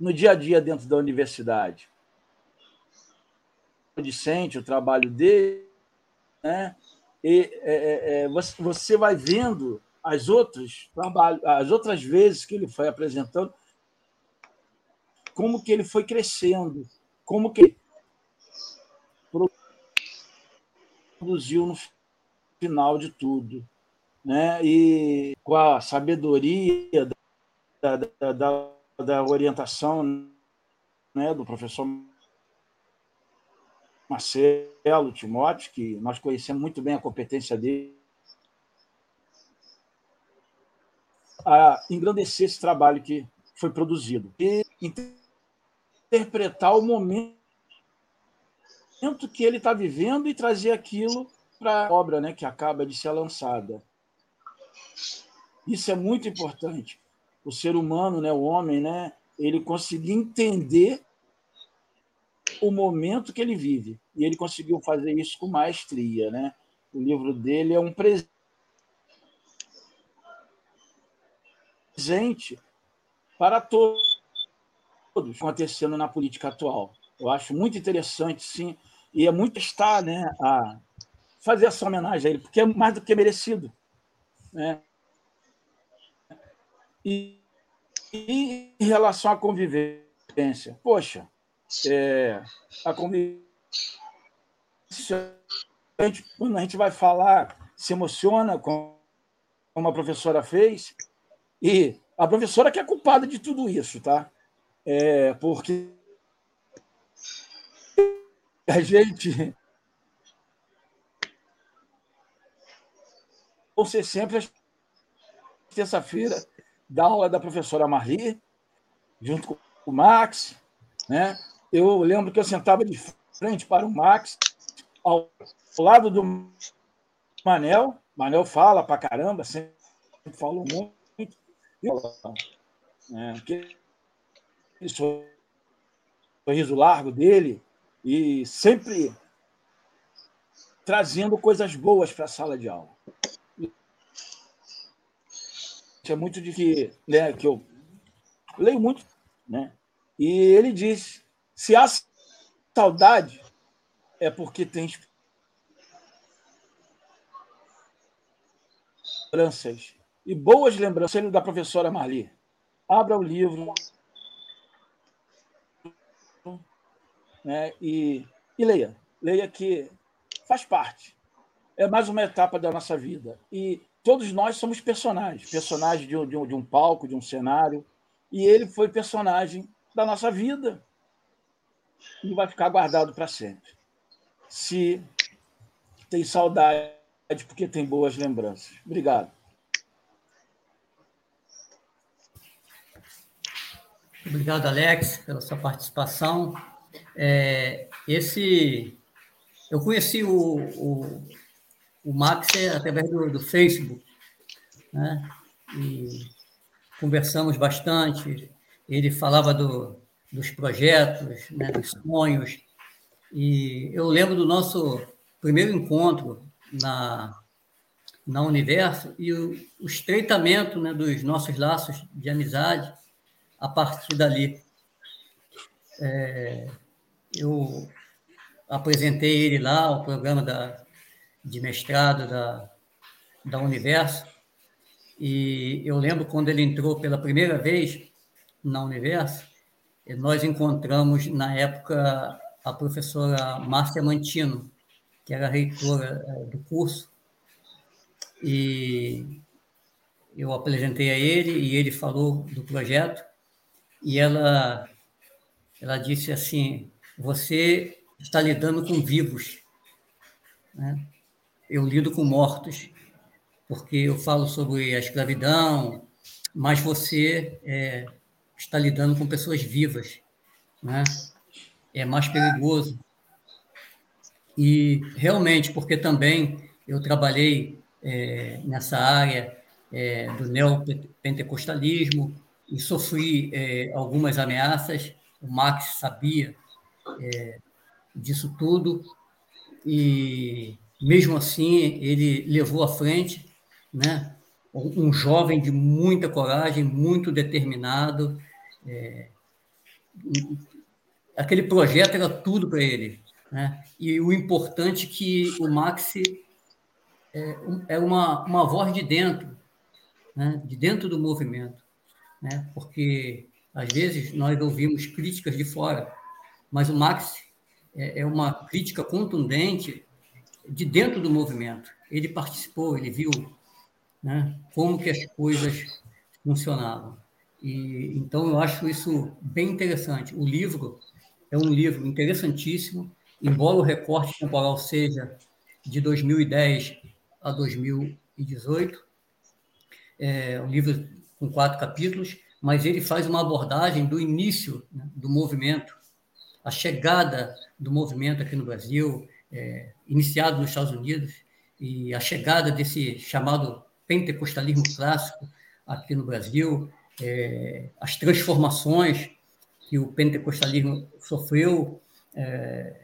no dia a dia dentro da universidade. O discente, o trabalho dele, né? E é, é, é você vai vendo as outras trabalho, as outras vezes que ele foi apresentando, como que ele foi crescendo, como que produziu no final de tudo, né? E com a sabedoria da, da, da, da orientação né, do professor Marcelo Timóteo, que nós conhecemos muito bem a competência dele, a engrandecer esse trabalho que foi produzido. E interpretar o momento que ele está vivendo e trazer aquilo para a obra né, que acaba de ser lançada. Isso é muito importante. O ser humano, né, o homem, né, ele conseguir entender o momento que ele vive. E ele conseguiu fazer isso com maestria. Né? O livro dele é um presente para todos acontecendo na política atual. Eu acho muito interessante, sim, e é muito estar né, a fazer essa homenagem a ele, porque é mais do que merecido. Né? E, e em relação à convivência, poxa, é, a convivência, a gente, quando a gente vai falar, se emociona, como a professora fez, e a professora que é culpada de tudo isso, tá? É, porque a gente. Vão ser sempre terça-feira da aula da professora Marli, junto com o Max. Né? Eu lembro que eu sentava de frente para o Max, ao lado do Manel. Manel fala para caramba, sempre falou muito. É, aquele sorriso largo dele e sempre trazendo coisas boas para a sala de aula. É muito de que, né, que eu leio muito, né? E ele diz: se há saudade, é porque tem lembranças e boas lembranças da professora Marli. Abra o livro né, e, e leia. Leia que faz parte. É mais uma etapa da nossa vida. E todos nós somos personagens personagens de de de um palco, de um cenário. E ele foi personagem da nossa vida e vai ficar guardado para sempre. Se tem saudade, porque tem boas lembranças. Obrigado. Obrigado, Alex, pela sua participação. É, esse, eu conheci o, o, o Max através do, do Facebook, né? E conversamos bastante. Ele falava do, dos projetos, né, dos sonhos. E eu lembro do nosso primeiro encontro na, na Universo e o, o estreitamento né, dos nossos laços de amizade a partir dali. É, eu apresentei ele lá, o programa da, de mestrado da, da Universo, e eu lembro quando ele entrou pela primeira vez na Universo, nós encontramos, na época, a professora Márcia Mantino, que era reitora é, do curso, e eu apresentei a ele e ele falou do projeto. E ela, ela disse assim: Você está lidando com vivos, né? eu lido com mortos, porque eu falo sobre a escravidão, mas você é, está lidando com pessoas vivas, né? é mais perigoso. E realmente, porque também eu trabalhei é, nessa área é, do neopentecostalismo, e sofri é, algumas ameaças. O Max sabia é, disso tudo e, mesmo assim, ele levou à frente, né? Um jovem de muita coragem, muito determinado. É, aquele projeto era tudo para ele. Né? E o importante é que o Max é, é uma, uma voz de dentro, né? de dentro do movimento né? porque às vezes nós ouvimos críticas de fora, mas o Max é, é uma crítica contundente de dentro do movimento. Ele participou, ele viu né, como que as coisas funcionavam. E então eu acho isso bem interessante. O livro é um livro interessantíssimo, embora o recorte temporal seja de 2010 a 2018. É um livro com quatro capítulos, mas ele faz uma abordagem do início né, do movimento, a chegada do movimento aqui no Brasil, é, iniciado nos Estados Unidos, e a chegada desse chamado pentecostalismo clássico aqui no Brasil, é, as transformações que o pentecostalismo sofreu, é,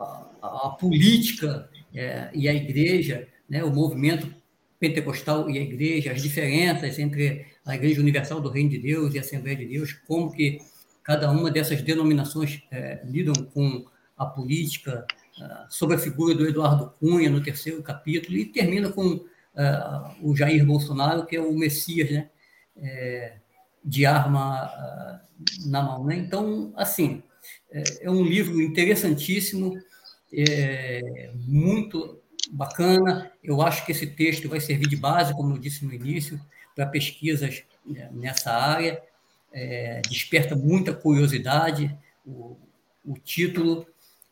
a, a, política é, e a igreja, né, o movimento pentecostal e a igreja, as diferenças entre a Igreja Universal do Reino de Deus e a Assembleia de Deus, como que cada uma dessas denominações é, lidam com a política, uh, sobre a figura do Eduardo Cunha no terceiro capítulo, e termina com uh, o Jair Bolsonaro, que é o Messias, né? é, de arma ah, na mão. Né? Então, assim, é, é um livro interessantíssimo, é, muito bacana. Eu acho que esse texto vai servir de base, como eu disse no início, para pesquisas né, nessa área. É, desperta muita curiosidade o, o, título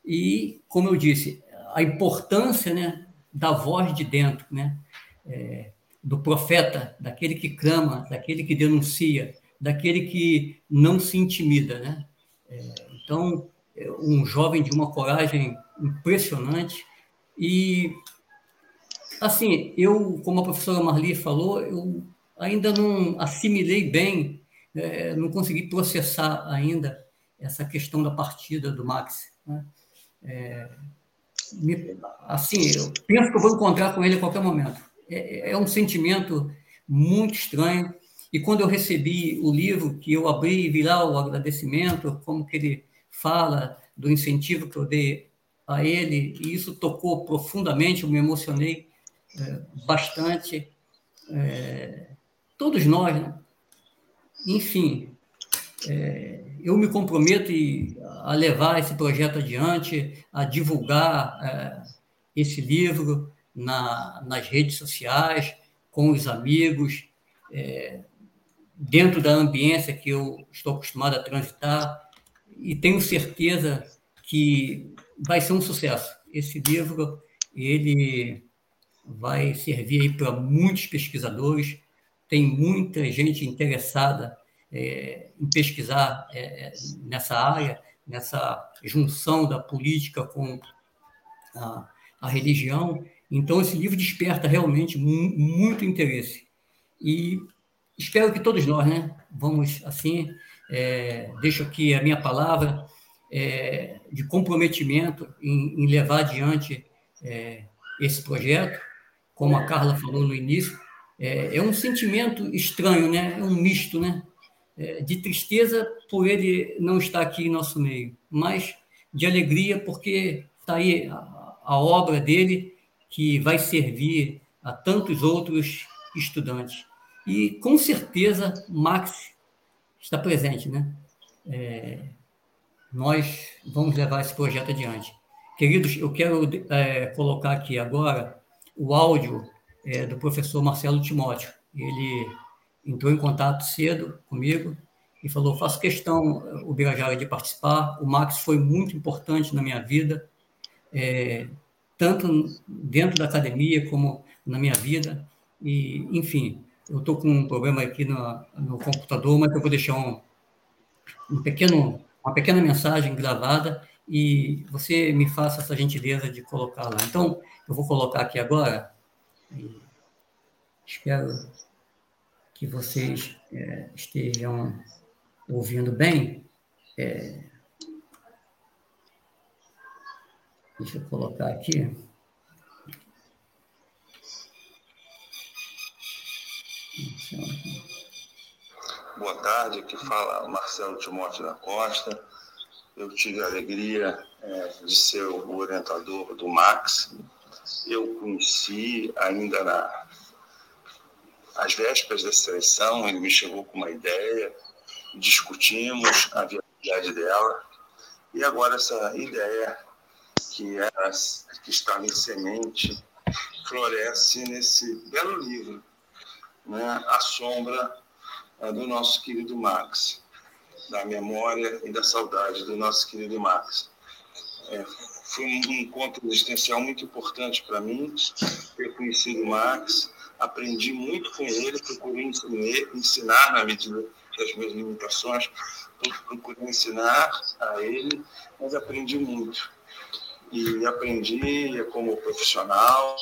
e, como eu disse, a importância né, da voz de dentro, né, é, do profeta, daquele que clama, daquele que denuncia, daquele que não se intimida. Né? É, então, é um jovem de uma coragem impressionante e assim eu como a professora Marli falou eu ainda não assimilei bem é, não consegui processar ainda essa questão da partida do Max né? é, me, assim eu penso que eu vou encontrar com ele a qualquer momento é, é um sentimento muito estranho e quando eu recebi o livro que eu abri e vi lá o agradecimento como que ele fala do incentivo que eu dei a ele, e isso tocou profundamente, eu me emocionei é, bastante. É, todos nós, né? Enfim, é, eu me comprometo a levar esse projeto adiante, a divulgar é, esse livro na, nas redes sociais, com os amigos, é, dentro da ambiência que eu estou acostumado a transitar, e tenho certeza que vai ser um sucesso. Esse livro ele vai servir para muitos pesquisadores, tem muita gente interessada é, em pesquisar é, nessa área, nessa junção da política com a, a religião. Então, esse livro desperta realmente muito interesse. E espero que todos nós né, vamos, assim, é, deixo aqui a minha palavra é, de comprometimento em, em levar adiante é, esse projeto, como a Carla falou no início, é, é um sentimento estranho, né? é um misto né? É, de tristeza por ele não estar aqui em nosso meio, mas de alegria porque está aí a, a obra dele que vai servir a tantos outros estudantes. E com certeza Max está presente, né? É, nós vamos levar esse projeto adiante. Queridos, eu quero é, colocar aqui agora o áudio é, do professor Marcelo Timóteo. Ele entrou em contato cedo comigo e falou: faço questão, o Birajara, de participar. O Max foi muito importante na minha vida, é, tanto dentro da academia como na minha vida. E, enfim, eu estou com um problema aqui no, no computador, mas eu vou deixar um, um pequeno, uma pequena mensagem gravada e você me faça essa gentileza de colocar lá. Então, eu vou colocar aqui agora. Espero que vocês é, estejam ouvindo bem. É, deixa eu colocar aqui. Boa tarde, aqui fala Marcelo Timóteo da Costa. Eu tive a alegria é, de ser o orientador do Max. Eu conheci ainda na, às vésperas da seleção, ele me chegou com uma ideia, discutimos a viabilidade dela, e agora essa ideia que, era, que estava em semente floresce nesse belo livro né, a sombra do nosso querido Max, da memória e da saudade do nosso querido Max. É, foi um encontro existencial muito importante para mim, ter conhecido o Max, aprendi muito com ele, procurei ensinar, ensinar na medida das minhas limitações, procurei ensinar a ele, mas aprendi muito. E aprendi como profissional,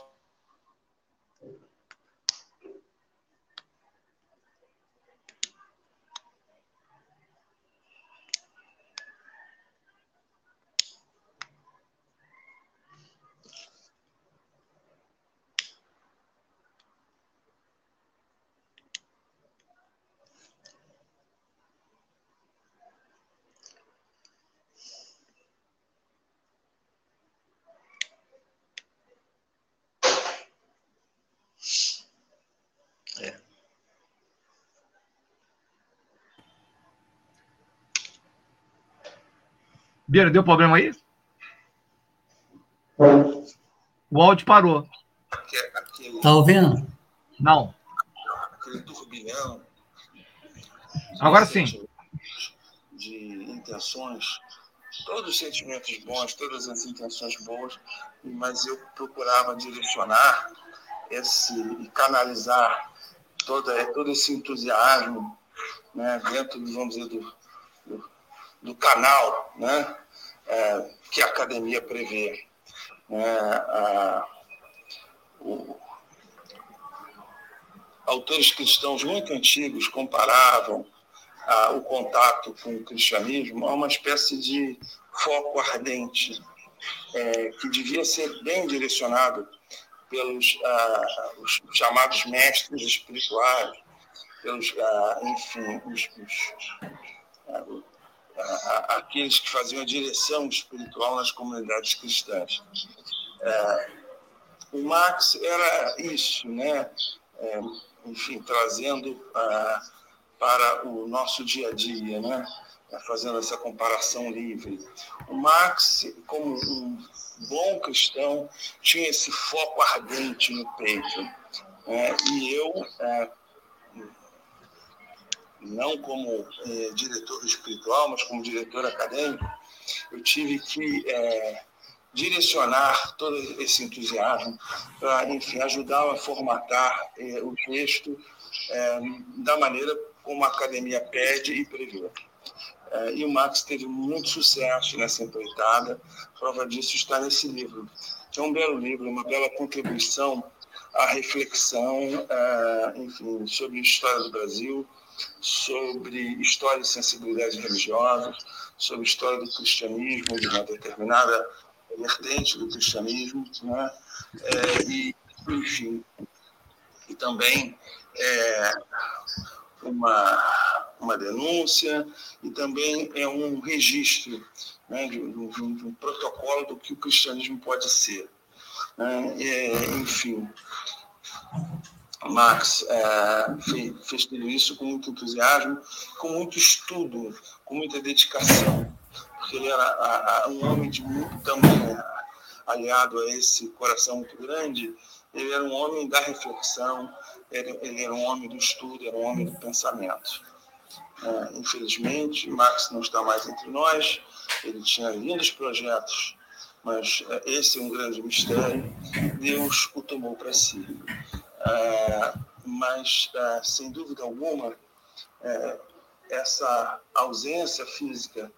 Deu problema aí? O áudio parou. Tá ouvindo? Não. Aquele turbilhão. Agora sim. De intenções, todos os sentimentos bons, todas as intenções boas, mas eu procurava direcionar esse e canalizar toda, todo esse entusiasmo né, dentro, vamos dizer, do, do, do canal né, é, que a academia prevê. Né, a, o, autores cristãos muito antigos comparavam o contato com o cristianismo a uma espécie de foco ardente é, que devia ser bem direcionado pelos os chamados mestres espirituais, pelos, enfim, os, os aqueles que faziam a direção espiritual nas comunidades cristãs. É, o Marx era isso, né? É, enfim, trazendo ah, para o nosso dia a dia, né? fazendo essa comparação livre. O Marx, como um bom cristão, tinha esse foco ardente no peito. Né? E eu, é, não como é, diretor espiritual, mas como diretor acadêmico, eu tive que é, direcionar todo esse entusiasmo para, enfim, ajudar a formatar eh, o texto da maneira como a academia pede e prevê. E o Max teve muito sucesso nessa empreitada, prova disso está nesse livro, é um belo livro, uma bela contribuição à reflexão, enfim, sobre a história do Brasil, sobre história e sensibilidade religiosas, sobre história do cristianismo de uma determinada vertente do cristianismo, né? É, e, enfim, e também é, uma, uma denúncia e também é um registro né, de, um, de, um, protocolo do que o cristianismo pode ser. Né? É, enfim, Marx é, fez, fez tudo isso com muito entusiasmo, com muito estudo, com muita dedicação porque ele era um homem de muito também aliado a esse coração muito grande, ele era um homem da reflexão, ele, ele era um homem do estudo, era um homem do pensamento. É, infelizmente, Marx não está mais entre nós, ele tinha lindos projetos, mas é, esse é um grande mistério. Deus o tomou para si. É, mas, é, sem dúvida alguma, é, essa ausência física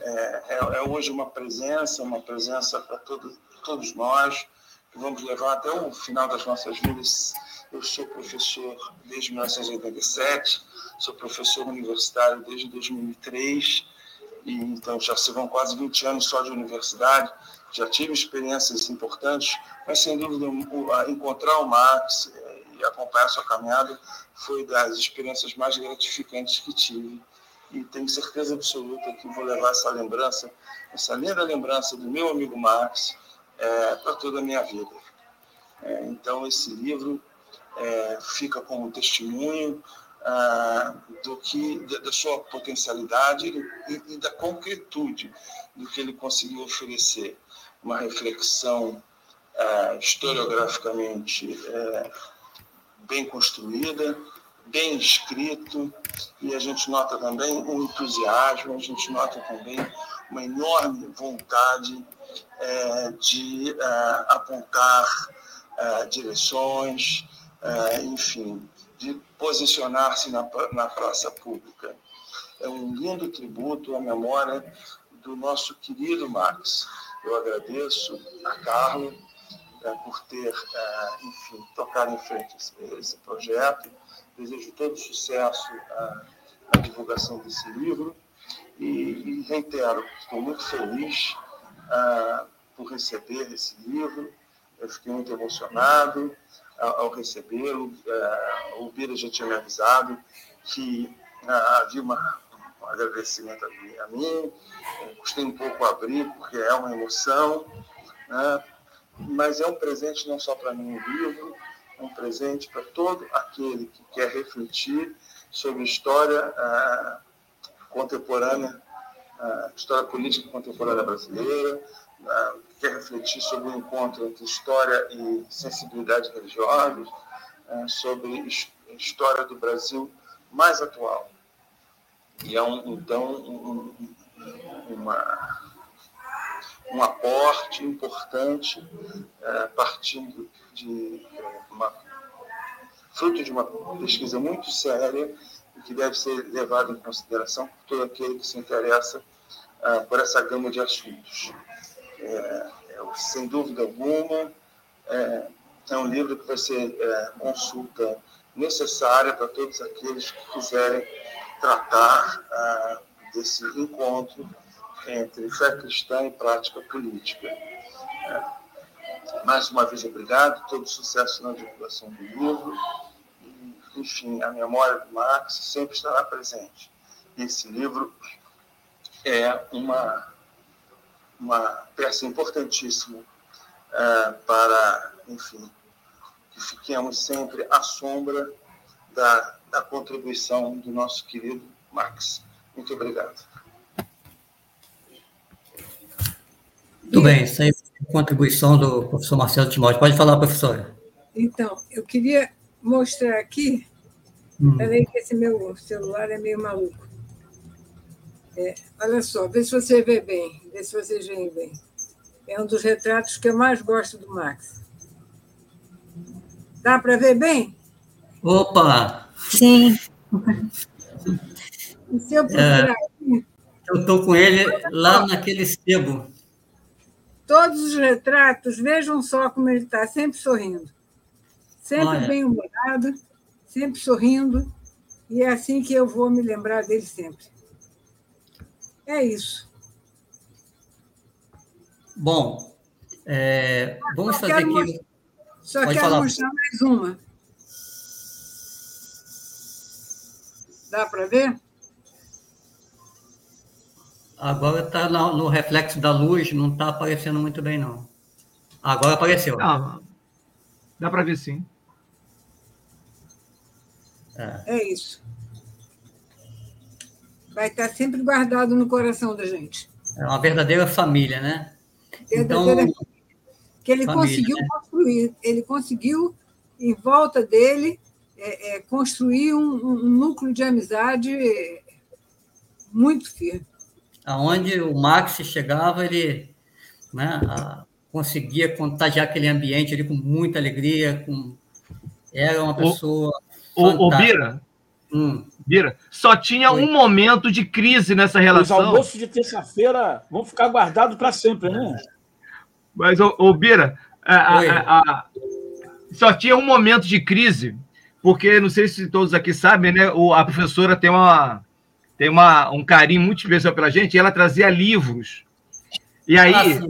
é, é, é, hoje uma presença, uma presença para todo, todos nós, que vamos levar até o final das nossas vidas. Eu sou professor desde 1987, sou professor universitário desde 2003, e então já se vão quase 20 anos só de universidade, já tive experiências importantes, mas sem dúvida encontrar o Marx acompanhar a sua caminhada foi das experiências mais gratificantes que tive e tenho certeza absoluta que vou levar essa lembrança, essa linda lembrança do meu amigo Marx é, para toda a minha vida. É, então, esse livro é, fica como testemunho ah, do que da, sua potencialidade e, e, da concretude do que ele conseguiu oferecer. Uma reflexão ah, historiograficamente é, bem construída, bem escrito, e a gente nota também o entusiasmo, a gente nota também uma enorme vontade é, de é, apontar é, direções, é, enfim, de posicionar-se na, na praça pública. É um lindo tributo à memória do nosso querido Marx. Eu agradeço a Carlos por ter, é, enfim, tocado em frente esse, esse projeto Desejo todo sucesso à, divulgação desse livro e, e, reitero, estou muito feliz ah, por receber esse livro. Eu fiquei muito emocionado ao, recebê-lo. O Bira já tinha me avisado que havia uma, um agradecimento a mim. Custei um pouco abrir, porque é uma emoção. Né? Mas é um presente não só para mim o livro, um presente para todo aquele que quer refletir sobre história ah, contemporânea a história política contemporânea brasileira, quer refletir sobre o encontro entre história e sensibilidade religiosa, sobre a história do Brasil mais atual. E é, um, então, um, uma, um aporte importante, é, partindo de uma, fruto de uma pesquisa muito séria e que deve ser levado em consideração por todo aquele que se interessa é, por essa gama de assuntos. É, é, sem dúvida alguma, é, é, um livro que vai ser é, consulta necessária para todos aqueles que quiserem tratar desse encontro entre fé cristã e prática política. É. Mais uma vez, obrigado, todo sucesso na divulgação do livro. E, enfim, a memória do Marx sempre estará presente. Esse livro é uma, uma peça importantíssima é, para, enfim, que fiquemos sempre à sombra da, da contribuição do nosso querido Marx. Muito obrigado. Muito bem, isso aí é contribuição do professor Marcelo Timóteo. Pode falar, professora. Então, eu queria mostrar aqui. Hum. Peraí, que esse meu celular é meio maluco. É, olha só, vê se você vê bem, vê se vocês veem bem. É um dos retratos que eu mais gosto do Max. Dá para ver bem? Opa! Sim. E se eu procurar é, Eu estou com ele lá naquele sebo. Todos os retratos, vejam só como ele está, sempre sorrindo. Sempre bem-humorado, sempre sorrindo. E é assim que eu vou me lembrar dele sempre. É isso. Bom, é, vamos fazer aqui. Mostrar, só Pode quero falar. mostrar mais uma. Dá para ver? Agora está no reflexo da luz, não está aparecendo muito bem, não. Agora apareceu. Ah, dá para ver sim. É. é isso. Vai estar tá sempre guardado no coração da gente. É uma verdadeira família, né? Verdadeira então, que ele família, conseguiu né? construir, ele conseguiu, em volta dele, é, é, construir um, um núcleo de amizade muito firme aonde o Max chegava, ele né, a, conseguia contagiar aquele ambiente ali com muita alegria, com, era uma pessoa. O, o, o Bira, hum. Bira, só tinha Oi. um momento de crise nessa relação. Os almoços de terça-feira vão ficar guardados para sempre, né? Mas, o, o Bira, a, a, a, só tinha um momento de crise, porque não sei se todos aqui sabem, né? O, a professora tem uma tem uma, um carinho muito especial pela gente, e ela trazia livros. E aí, ah,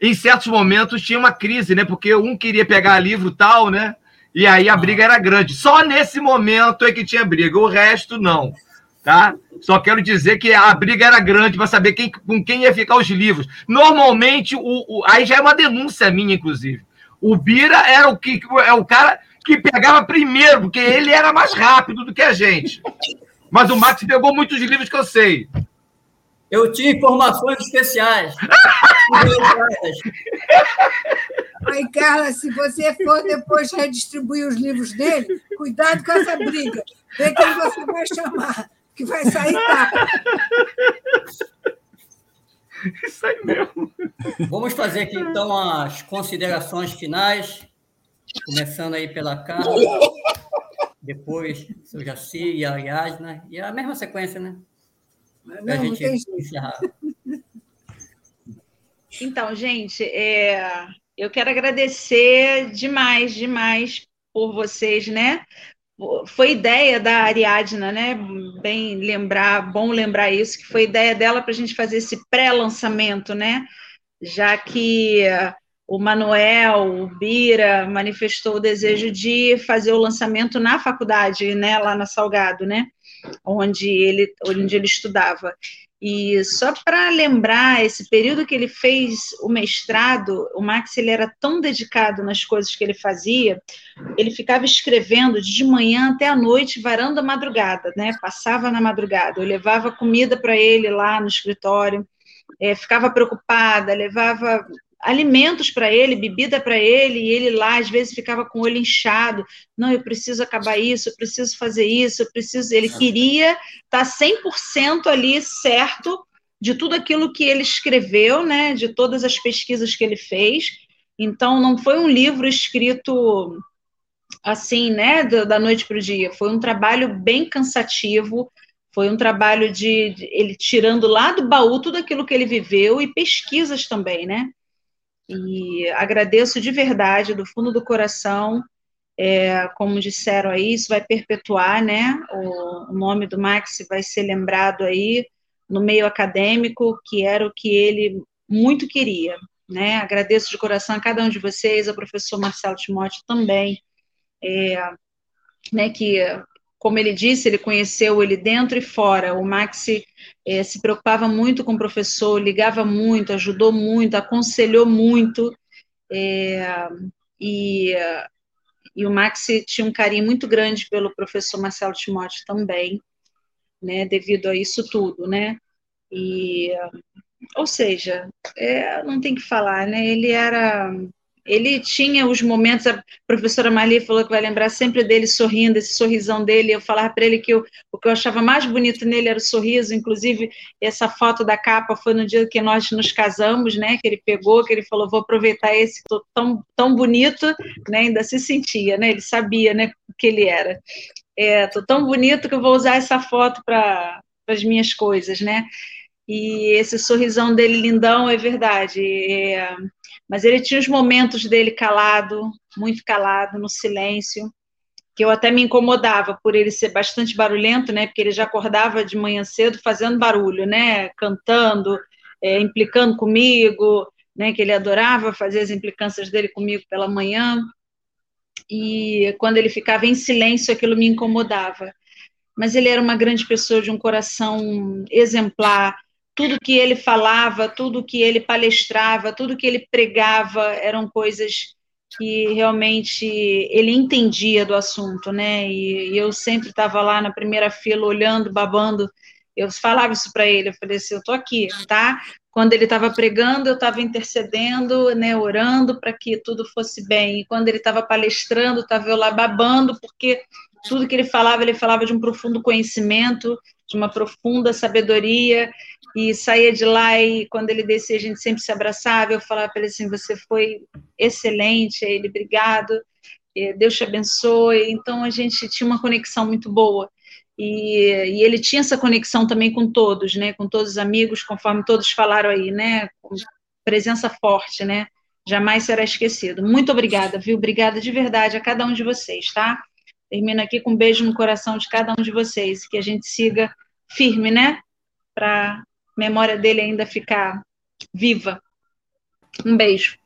em certos momentos, tinha uma crise, né? Porque um queria pegar livro tal, né? E aí a briga era grande. Só nesse momento é que tinha briga, o resto não. Tá? Só quero dizer que a briga era grande para saber quem, com quem ia ficar os livros. Normalmente, o, o, aí já é uma denúncia minha, inclusive. O Bira era o, que, é o cara que pegava primeiro, porque ele era mais rápido do que a gente. Mas o Max pegou muitos livros que eu sei. Eu tinha informações especiais. Aí, Carla, se você for depois redistribuir os livros dele, cuidado com essa briga. Vê quem você vai chamar, que vai sair tapa. Isso aí mesmo. Vamos fazer aqui, então, as considerações finais, começando aí pela Carla depois seu Jaci e a Yasna, e a mesma sequência, né? A gente encerrar. Então, gente, é, eu quero agradecer demais, demais por vocês, né? Foi ideia da Ariadna, né? Bem lembrar, bom lembrar isso, que foi ideia dela para a gente fazer esse pré-lançamento, né? Já que o Manuel, o Bira, manifestou o desejo de fazer o lançamento na faculdade, né, lá na Salgado, né, onde ele, onde ele estudava. E só para lembrar, esse período que ele fez o mestrado, o Max ele era tão dedicado nas coisas que ele fazia, ele ficava escrevendo de manhã até a noite, varando a madrugada, né? Passava na madrugada, eu levava comida para ele lá no escritório, é, ficava preocupada, levava alimentos para ele, bebida para ele, e ele lá às vezes ficava com o olho inchado. Não, eu preciso acabar isso, eu preciso fazer isso, eu preciso. Ele queria estar tá 100% ali certo de tudo aquilo que ele escreveu, né, de todas as pesquisas que ele fez. Então, não foi um livro escrito assim, né, da noite para o dia. Foi um trabalho bem cansativo. Foi um trabalho de, de ele tirando lá do baú tudo aquilo que ele viveu e pesquisas também, né? E agradeço de verdade, do fundo do coração, é, como disseram aí, isso vai perpetuar, né? O, o, nome do Max vai ser lembrado aí no meio acadêmico, que era o que ele muito queria, né? Agradeço de coração a cada um de vocês, ao professor Marcelo Timóteo também, é, né? Que como ele disse, ele conheceu ele dentro e fora. O Maxi é, se preocupava muito com o professor, ligava muito, ajudou muito, aconselhou muito. É, e, e o Maxi tinha um carinho muito grande pelo professor Marcelo Timóteo também, né, devido a isso tudo, né? E, ou seja, é, não tem que falar, né? Ele era ele tinha os momentos, a professora Marli falou que vai lembrar sempre dele sorrindo, esse sorrisão dele. Eu falava para ele que eu, o que eu achava mais bonito nele era o sorriso, inclusive essa foto da capa foi no dia que nós nos casamos, né? Que ele pegou, que ele falou: vou aproveitar esse, tô tão, tão bonito, né? Ainda se sentia, né? Ele sabia, né? O que ele era. É, tão bonito que eu vou usar essa foto para as minhas coisas, né? E esse sorrisão dele lindão é verdade. É, mas ele tinha os momentos dele calado, muito calado, no silêncio, que eu até me incomodava por ele ser bastante barulhento, né? Porque ele já acordava de manhã cedo fazendo barulho, né? Cantando, é, implicando comigo, né? Que ele adorava fazer as implicâncias dele comigo pela manhã. E quando ele ficava em silêncio, aquilo me incomodava. Mas ele era uma grande pessoa de um coração exemplar, tudo que ele falava, tudo que ele palestrava, tudo que ele pregava eram coisas que realmente ele entendia do assunto, né? E, e eu sempre estava lá na primeira fila olhando, babando. Eu falava isso para ele, eu falei assim, eu tô aqui, tá? Quando ele estava pregando, eu estava intercedendo, né, orando para que tudo fosse bem. E quando ele estava palestrando, estava eu lá babando, porque tudo que ele falava, ele falava de um profundo conhecimento, de uma profunda sabedoria, e saía de lá e quando ele descia a gente sempre se abraçava, eu falava para ele assim, você foi excelente, ele, obrigado, Deus te abençoe, então a gente tinha uma conexão muito boa, e, e, ele tinha essa conexão também com todos, né, com todos os amigos, conforme todos falaram aí, né, presença forte, né, jamais será esquecido. Muito obrigada, viu, obrigada de verdade a cada um de vocês, tá? Termino aqui com um beijo no coração de cada um de vocês, que a gente siga firme, né, para memória dele ainda ficar viva. Um beijo.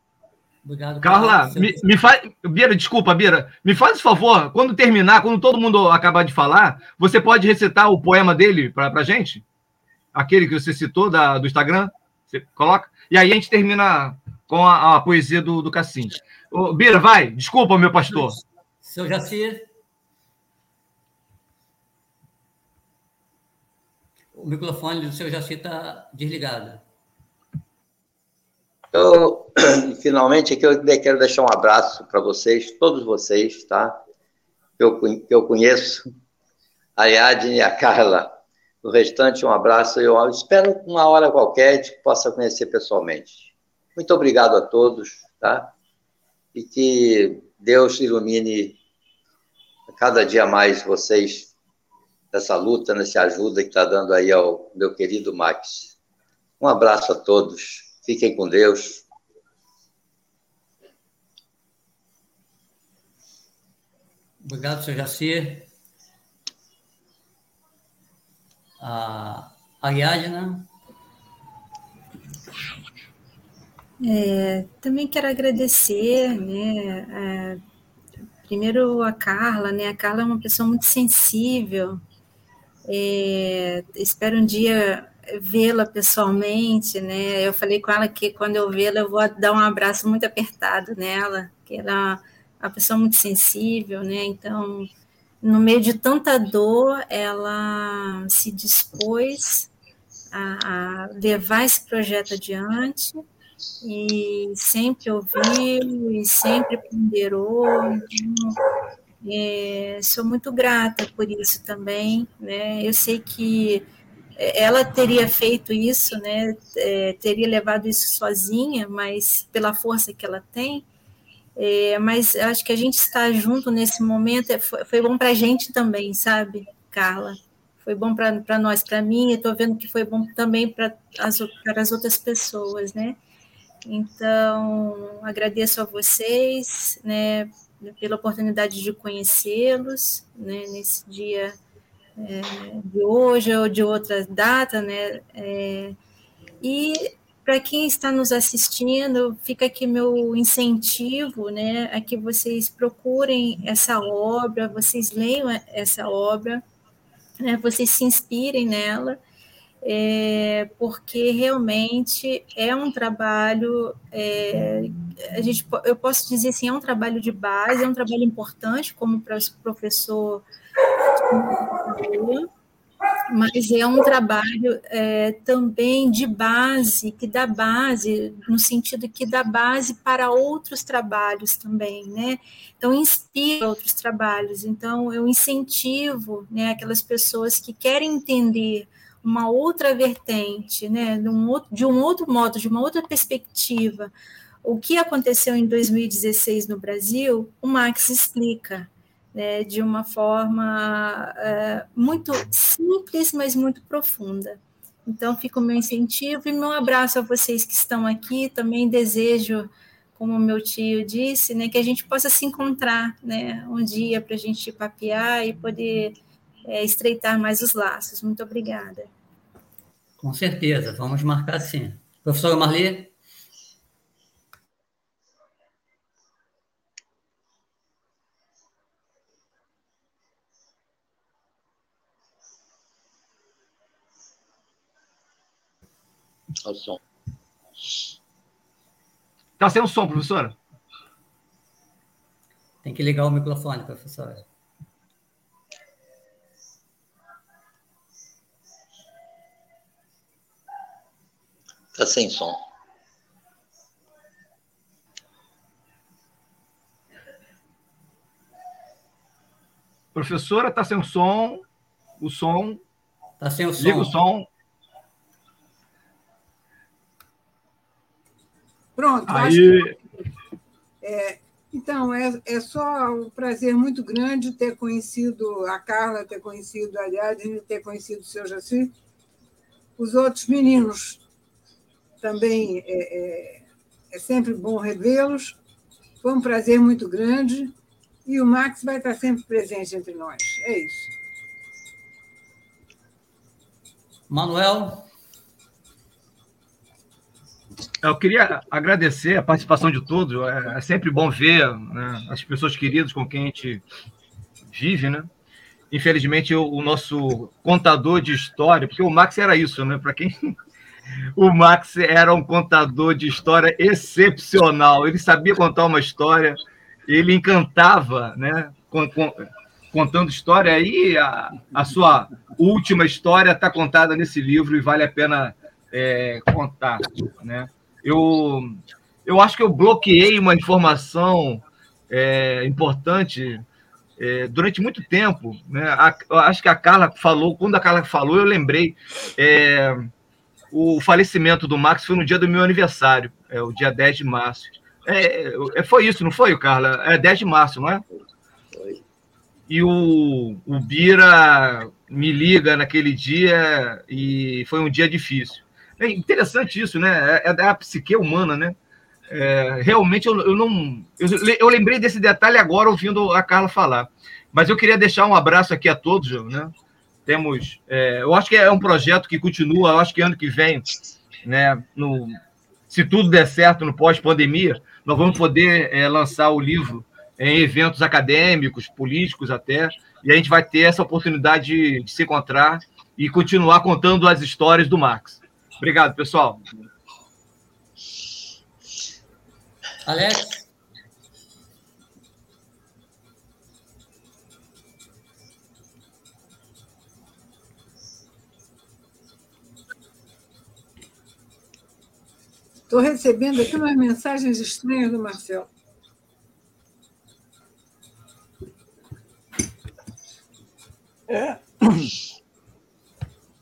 Obrigado. Carla, me, me faz. Bira, desculpa, Bira. Me faz um favor, quando terminar, quando todo mundo acabar de falar, você pode recitar o poema dele para a gente? Aquele que você citou da, do Instagram? Você coloca? E aí a gente termina com a, a poesia do, do Cassim. Bira, vai. Desculpa, meu pastor. Seu Jacir. O microfone do seu Jaci está desligado. Eu, <clears throat> finalmente, aqui eu quero deixar um abraço para vocês, todos vocês, tá? Eu, eu conheço, a Yadne e a Carla. O restante, um abraço. Eu espero uma hora qualquer que possa conhecer pessoalmente. Muito obrigado a todos, tá? E que Deus ilumine cada dia mais vocês nessa luta, nessa ajuda que está dando aí ao meu querido Max. Um abraço a todos, fiquem com Deus. Obrigado, senhor Jacir. A Ariadna. É, também quero agradecer, né, a, primeiro a Carla, né, a Carla é uma pessoa muito sensível, é, espero um dia vê-la pessoalmente, né? Eu falei com ela que quando eu vê-la eu vou dar um abraço muito apertado nela, que ela é uma pessoa muito sensível, né? Então, no meio de tanta dor, ela se dispôs a, a levar esse projeto adiante e sempre ouviu e sempre ponderou. Então, é, sou muito grata por isso também. Né? Eu sei que ela teria feito isso, né? É, teria levado isso sozinha, mas pela força que ela tem. É, mas acho que a gente estar junto nesse momento é, foi, foi bom para a gente também, sabe, Carla? Foi bom para nós, para mim, e estou vendo que foi bom também para as, as outras pessoas, né? Então, agradeço a vocês, né, pela oportunidade de conhecê-los, né, nesse dia é, de hoje ou de outra data, né, é, e para quem está nos assistindo, fica aqui meu incentivo, né, a que vocês procurem essa obra, vocês leiam essa obra, né, vocês se inspirem nela, é, porque realmente é um trabalho, é, a gente, eu posso dizer assim, é um trabalho de base, é um trabalho importante, como professor mas é um trabalho é, também de base, que dá base, no sentido que dá base para outros trabalhos também, né? Então, inspira outros trabalhos. Então, eu incentivo né, aquelas pessoas que querem entender uma outra vertente, né, de um outro, de um outro modo, de uma outra perspectiva, o que aconteceu em 2016 no Brasil, o Max explica né, de uma forma é, muito simples, mas muito profunda. Então, fica o meu incentivo e meu abraço a vocês que estão aqui. Também desejo, como meu tio disse, né, que a gente possa se encontrar né, um dia para a gente papear e poder é, estreitar mais os laços. Muito obrigada. Com certeza, vamos marcar sim. Professora Marli? o som. Tá sem o som, professora? Tem que ligar o microfone, professora. Tá sem som. Professora, tá sem o som. O som. Tá sem o som. Liga o som. Pronto. Aí... É, então, é, é só um prazer muito grande ter conhecido a Carla, ter conhecido a Ariadne, ter conhecido o seu Jaci. Os outros meninos também é, é, é sempre bom revê-los. Foi um prazer muito grande. E o Max vai estar sempre presente entre nós. É isso. Manuel, eu queria agradecer a participação de todos. É, é sempre bom ver né, as pessoas queridas com quem a gente vive, né? Infelizmente, o, o nosso contador de história, porque o Max era isso, né? Para quem o Max era um contador de história excepcional. Ele sabia contar uma história, ele encantava, né? Com, com, contando história. Aí a, a sua última história está contada nesse livro e vale a pena é, contar, né? Eu, eu acho que eu bloqueei uma informação é, importante é, durante muito tempo. Né? A, acho que a Carla falou, quando a Carla falou, eu lembrei. É, o falecimento do Max foi no dia do meu aniversário, é o dia 10 de março. É, é, foi isso, não foi, Carla? É 10 de março, não é? Foi. E o, o Bira me liga naquele dia e foi um dia difícil. É interessante isso, né? É, é da psique humana, né? É, realmente eu, eu não. Eu, eu, lembrei desse detalhe agora ouvindo a Carla falar. Mas eu queria deixar um abraço aqui a todos, né? Temos. É, eu acho que é um projeto que continua, eu acho que ano que vem, né? No, se tudo der certo no pós-pandemia, nós vamos poder é, lançar o livro em eventos acadêmicos, políticos até, e a gente vai ter essa oportunidade de, de se encontrar e continuar contando as histórias do Max. Obrigado, pessoal. Alex? Estou recebendo aqui umas mensagens estranhas do Marcelo. É.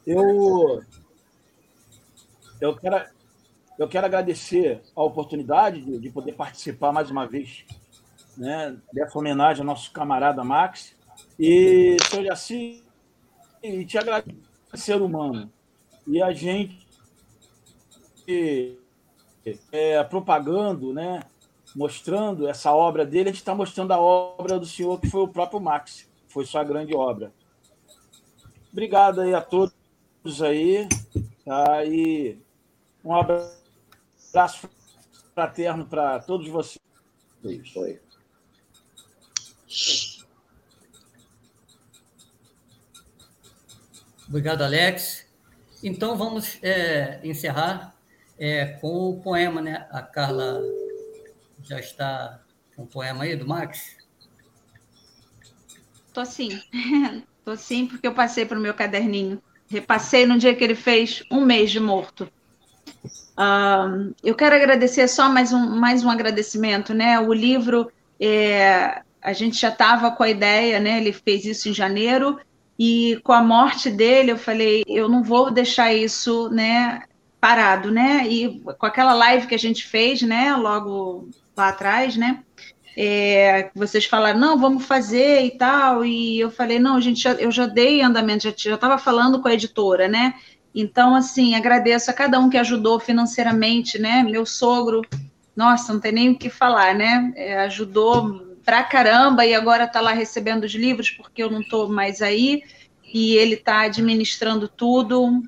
Eu, eu, quero, eu quero agradecer a oportunidade de, de poder participar mais uma vez né, dessa homenagem ao nosso camarada Max. E, senhor e te agradecer ser humano. E a gente é, propagando, né, mostrando essa obra dele, a gente está mostrando a obra do senhor, que foi o próprio Max, foi sua grande obra. Obrigado aí a todos aí, tá? E um abraço fraterno para todos vocês. Isso aí. Obrigado, Alex. Então vamos é, encerrar é, com o poema, né? A Carla já está com o poema aí do Max? Tô sim. <laughs> Tô sim, porque eu passei para o meu caderninho. Repassei no dia que ele fez um mês de morto. Uh, eu quero agradecer só mais um, mais um agradecimento, né? O livro, é, a gente já estava com a ideia, né? Ele fez isso em janeiro, e com a morte dele, eu falei, eu não vou deixar isso, né? Parado, né? E com aquela live que a gente fez, né, logo lá atrás, né? É, vocês falaram, não, vamos fazer e tal, e eu falei, não, gente, eu já dei andamento, já estava falando com a editora, né? Então, assim, agradeço a cada um que ajudou financeiramente, né? Meu sogro, nossa, não tem nem o que falar, né? É, ajudou pra caramba e agora está lá recebendo os livros porque eu não estou mais aí e ele está administrando tudo,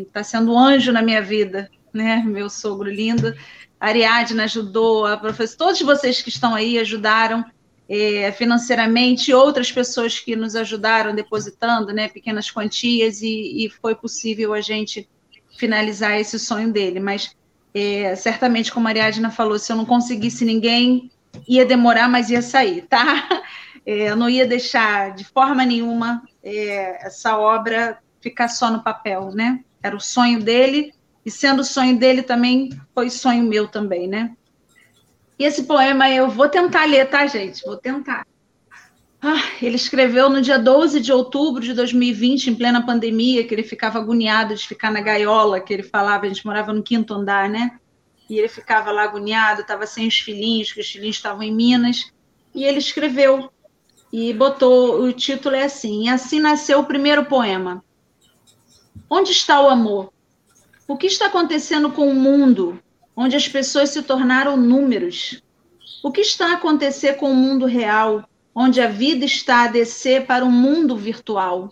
está um, sendo um anjo na minha vida, né? Meu sogro lindo. A Ariadne ajudou, a professora, todos vocês que estão aí ajudaram é, financeiramente, outras pessoas que nos ajudaram depositando, né, pequenas quantias e, e foi possível a gente finalizar esse sonho dele. Mas é, certamente, como a Ariadna falou, se eu não conseguisse ninguém, ia demorar, mas ia sair, tá? É, eu não ia deixar de forma nenhuma é, essa obra ficar só no papel, né? Era o sonho dele, e sendo o sonho dele também, foi sonho meu também, né? E esse poema eu vou tentar ler, tá, gente? Vou tentar. Ah, ele escreveu no dia 12 de outubro de 2020, em plena pandemia, que ele ficava agoniado de ficar na gaiola, que ele falava, a gente morava no quinto andar, né? E ele ficava lá agoniado, estava sem os filhinhos, que os filhinhos estavam em Minas. E ele escreveu e botou o título é assim: e assim nasceu o primeiro poema. Onde está o amor? O que está acontecendo com o mundo, onde as pessoas se tornaram números? O que está a acontecer com o mundo real, onde a vida está a descer para o um mundo virtual?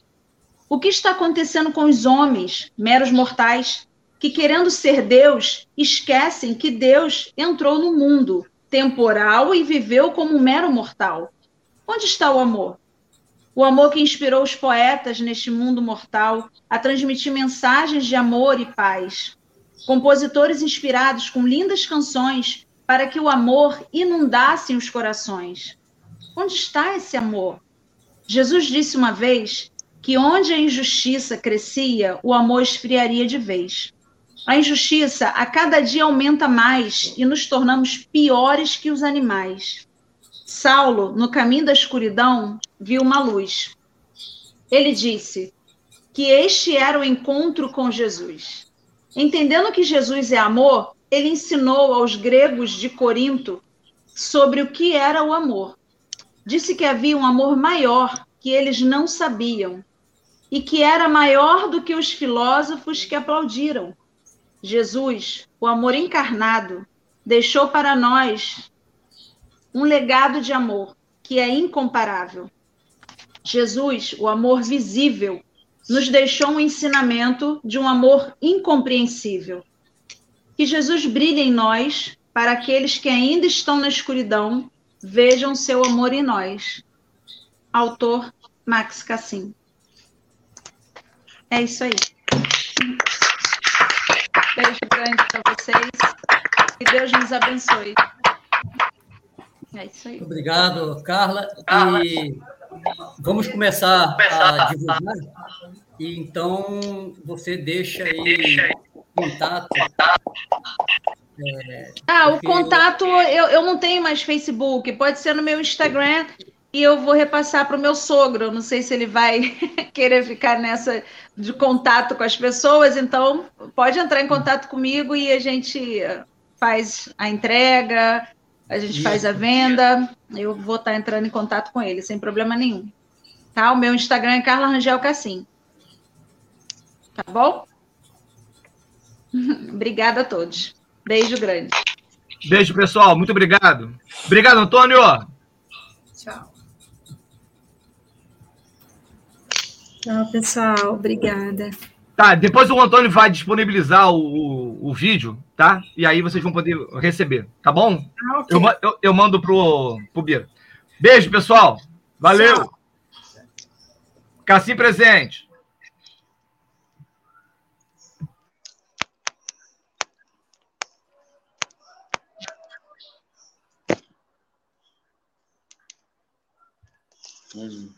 O que está acontecendo com os homens, meros mortais, que querendo ser Deus, esquecem que Deus entrou no mundo temporal e viveu como um mero mortal? Onde está o amor? O amor que inspirou os poetas neste mundo mortal a transmitir mensagens de amor e paz. Compositores inspirados com lindas canções para que o amor inundasse os corações. Onde está esse amor? Jesus disse uma vez que onde a injustiça crescia, o amor esfriaria de vez. A injustiça a cada dia aumenta mais e nos tornamos piores que os animais. Saulo, no caminho da escuridão, viu uma luz. Ele disse que este era o encontro com Jesus. Entendendo que Jesus é amor, ele ensinou aos gregos de Corinto sobre o que era o amor. Disse que havia um amor maior que eles não sabiam e que era maior do que os filósofos que aplaudiram. Jesus, o amor encarnado, deixou para nós um legado de amor que é incomparável. Jesus, o amor visível, nos deixou um ensinamento de um amor incompreensível. Que Jesus brilhe em nós, para aqueles que ainda estão na escuridão, vejam seu amor em nós. Autor Max Cassim. É isso aí. Beijo grande para vocês. Que Deus nos abençoe. É isso aí. Obrigado, Carla. E vamos começar a divulgar. E então você deixa aí contato. É, ah, o contato eu, eu não tenho mais Facebook, pode ser no meu Instagram e eu vou repassar para o meu sogro. Não sei se ele vai <laughs> querer ficar nessa de contato com as pessoas, então pode entrar em contato comigo e a gente faz a entrega, a gente faz a venda. Eu vou estar entrando em contato com ele sem problema nenhum. Tá? O meu Instagram é Carla Rangel Cassim. Tá bom? <laughs> Obrigada a todos. Beijo grande. Beijo, pessoal. Muito obrigado. Obrigado, Antônio. Tchau. Tchau, pessoal. Obrigada. Tá, depois o Antônio vai disponibilizar o, o, o vídeo, tá? E aí vocês vão poder receber, tá bom? Ah, okay. eu, eu, eu, mando pro, pro Bira. Beijo, pessoal. Valeu. Cassim presente. Hum.